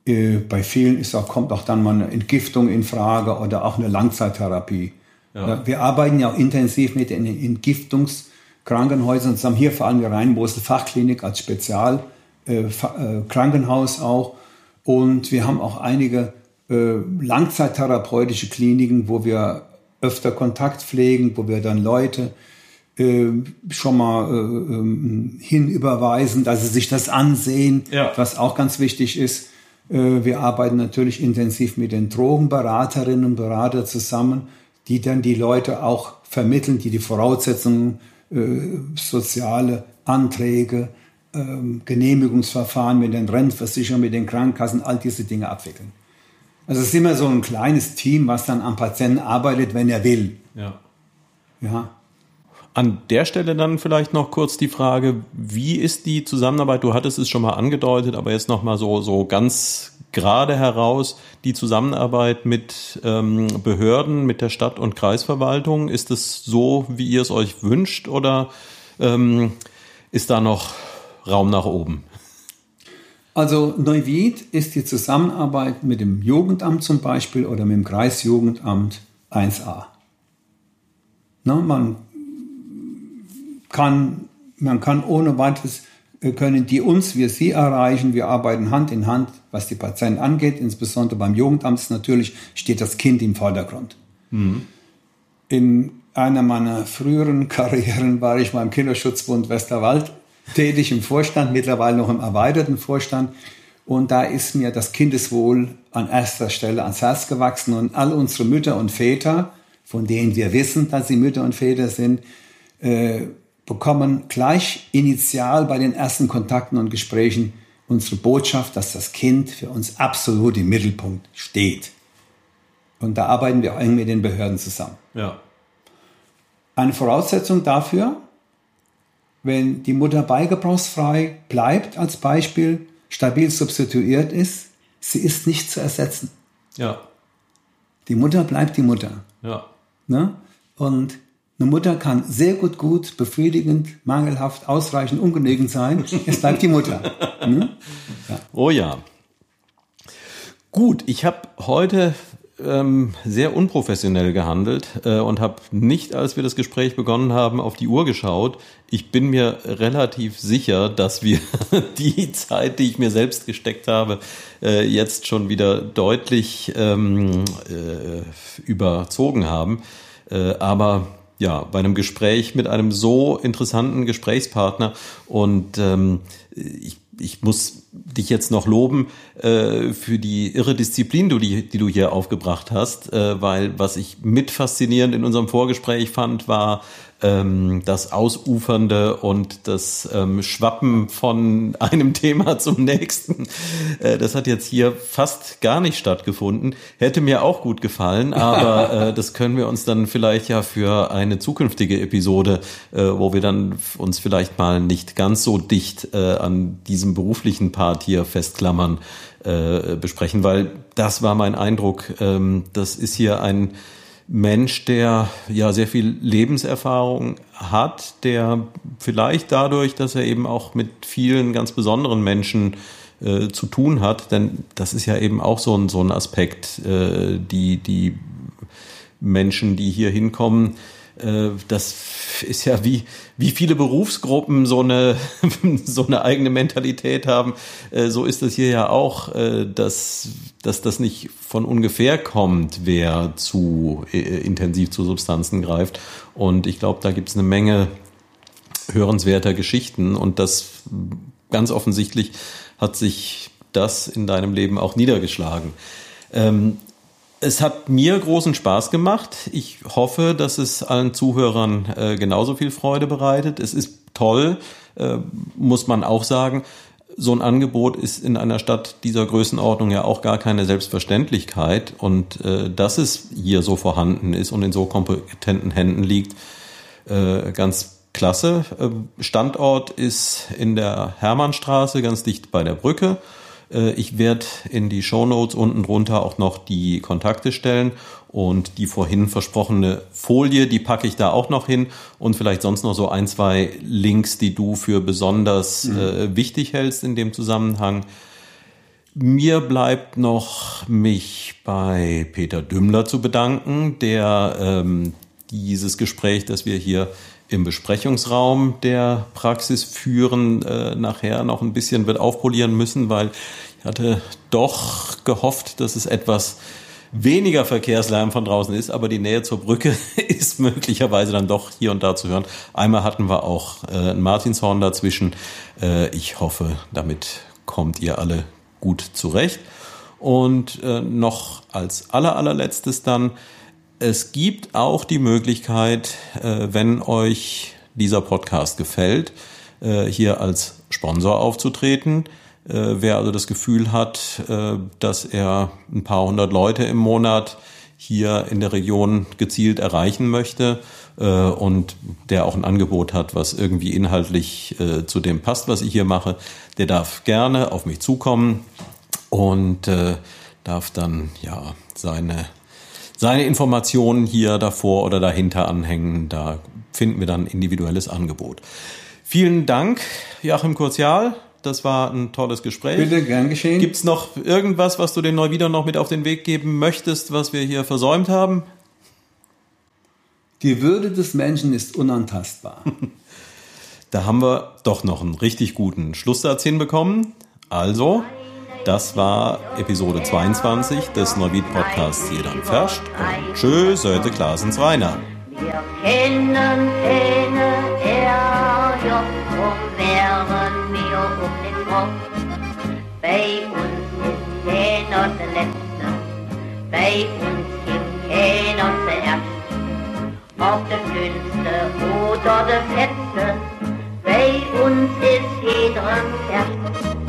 bei vielen ist auch, kommt auch dann mal eine Entgiftung in Frage oder auch eine Langzeittherapie. Ja. Wir arbeiten ja auch intensiv mit den Entgiftungskrankenhäusern zusammen. Hier vor allem die Rheinmosel Fachklinik als Spezialkrankenhaus äh, äh, auch. Und wir haben auch einige äh, langzeittherapeutische Kliniken, wo wir öfter Kontakt pflegen, wo wir dann Leute äh, schon mal äh, ähm, hinüberweisen, dass sie sich das ansehen, Ja. was auch ganz wichtig ist. Äh, wir arbeiten natürlich intensiv mit den Drogenberaterinnen und Berater zusammen, die dann die Leute auch vermitteln, die die Voraussetzungen, äh, soziale Anträge, ähm, Genehmigungsverfahren mit den Rentenversicherungen, mit den Krankenkassen, all diese Dinge abwickeln. Also es ist immer so ein kleines Team, was dann am Patienten arbeitet, wenn er will. Ja. Ja. An der Stelle dann vielleicht noch kurz die Frage, wie ist die Zusammenarbeit? Du hattest es schon mal angedeutet, aber jetzt noch mal so so ganz gerade heraus die Zusammenarbeit mit ähm, Behörden, mit der Stadt- und Kreisverwaltung. Ist es so, wie ihr es euch wünscht, oder ähm, ist da noch Raum nach oben? Also Neuwied ist die Zusammenarbeit mit dem Jugendamt zum Beispiel oder mit dem Kreisjugendamt 1a. Na, man kann, man kann ohne weiteres, äh, können die uns, wir sie erreichen. Wir arbeiten Hand in Hand, was die Patienten angeht. Insbesondere beim Jugendamt natürlich, steht das Kind im Vordergrund. In einer meiner früheren Karrieren war ich beim Kinderschutzbund Westerwald tätig im Vorstand, mittlerweile noch im erweiterten Vorstand. Und da ist mir das Kindeswohl an erster Stelle ans Herz gewachsen. Und all unsere Mütter und Väter, von denen wir wissen, dass sie Mütter und Väter sind, äh, bekommen gleich initial bei den ersten Kontakten und Gesprächen unsere Botschaft, dass das Kind für uns absolut im Mittelpunkt steht. Und da arbeiten wir eng mit den Behörden zusammen. Ja. Eine Voraussetzung dafür, wenn die Mutter beigebrauchsfrei bleibt, als Beispiel, stabil substituiert ist, sie ist nicht zu ersetzen. Ja. Die Mutter bleibt die Mutter. Ja. Ne? Und eine Mutter kann sehr gut, gut, befriedigend, mangelhaft, ausreichend, ungenügend sein. Es bleibt die Mutter. Ne? Oh ja. Gut, ich habe heute ähm, sehr unprofessionell gehandelt äh, und habe nicht, als wir das Gespräch begonnen haben, auf die Uhr geschaut. Ich bin mir relativ sicher, dass wir die Zeit, die ich mir selbst gesteckt habe, äh, jetzt schon wieder deutlich ähm, äh, überzogen haben. Äh, aber ja, bei einem Gespräch mit einem so interessanten Gesprächspartner. Und ähm, ich, ich muss dich jetzt noch loben äh, für die irre Disziplin, du, die, die du hier aufgebracht hast, äh, weil was ich mit faszinierend in unserem Vorgespräch fand, war ähm, das Ausufernde und das ähm, Schwappen von einem Thema zum nächsten. Äh, das hat jetzt hier fast gar nicht stattgefunden. Hätte mir auch gut gefallen, aber äh, das können wir uns dann vielleicht ja für eine zukünftige Episode, äh, wo wir dann uns vielleicht mal nicht ganz so dicht äh, an diesem beruflichen Part hier festklammern, äh, besprechen, weil das war mein Eindruck. Ähm, das ist hier ein Mensch, der ja sehr viel Lebenserfahrung hat, der vielleicht dadurch, dass er eben auch mit vielen ganz besonderen Menschen äh, zu tun hat, denn das ist ja eben auch so ein, so ein Aspekt, äh, die, die Menschen, die hier hinkommen, das ist ja wie, wie viele Berufsgruppen so eine, so eine eigene Mentalität haben. Äh, so ist es hier ja auch, äh, dass, dass das nicht von ungefähr kommt, wer zu intensiv zu Substanzen greift. Und ich glaube, da gibt es eine Menge hörenswerter Geschichten und das ganz offensichtlich hat sich das in deinem Leben auch niedergeschlagen. Ähm, es hat mir großen Spaß gemacht. Ich hoffe, dass es allen Zuhörern äh, genauso viel Freude bereitet. Es ist toll, äh, muss man auch sagen. So ein Angebot ist in einer Stadt dieser Größenordnung ja auch gar keine Selbstverständlichkeit. Und äh, dass es hier so vorhanden ist und in so kompetenten Händen liegt, äh, ganz klasse. Äh, Standort ist in der Hermannstraße, ganz dicht bei der Brücke. Äh, ich werde in die Show Notes unten drunter auch noch die Kontakte stellen und die vorhin versprochene Folie, die packe ich da auch noch hin und vielleicht sonst noch so ein, zwei Links, die du für besonders mhm. äh, wichtig hältst in dem Zusammenhang. Mir bleibt noch, mich bei Peter Dümmler zu bedanken, der ähm, dieses Gespräch, das wir hier im Besprechungsraum der Praxis führen, äh, nachher noch ein bisschen wird aufpolieren müssen, weil ich hatte doch gehofft, dass es etwas weniger Verkehrslärm von draußen ist, aber die Nähe zur Brücke ist möglicherweise dann doch hier und da zu hören. Einmal hatten wir auch äh, ein Martinshorn dazwischen. Äh, ich hoffe, damit kommt ihr alle gut zurecht. Und äh, noch als aller allerletztes dann es gibt auch die Möglichkeit, äh, wenn euch dieser Podcast gefällt, äh, hier als Sponsor aufzutreten. Äh, wer also das Gefühl hat, dass er ein paar hundert Leute im Monat hier in der Region gezielt erreichen möchte und der auch ein Angebot hat, was irgendwie inhaltlich zu dem passt, was ich hier mache, der darf gerne auf mich zukommen und darf dann ja seine seine Informationen hier davor oder dahinter anhängen. Da finden wir dann individuelles Angebot. Vielen Dank, Joachim Kurzial. Das war ein tolles Gespräch. Bitte, gern geschehen. Gibt es noch irgendwas, was du den Neuwieder noch mit auf den Weg geben möchtest, was wir hier versäumt haben? Die Würde des Menschen ist unantastbar. da haben wir doch noch einen richtig guten Schlusssatz hinbekommen. Also, das war Episode 22 des Neuwied Podcasts Jedern Ferscht. Und tschö, Söte Klaasens Rainer. Wir kennen keine RJ, drum wären wir um den Kopf. Bei uns ist keiner der Letzte, bei uns gibt keiner zuerst. Ob der Dünnste oder der Fetzte, bei uns ist jeder Herz.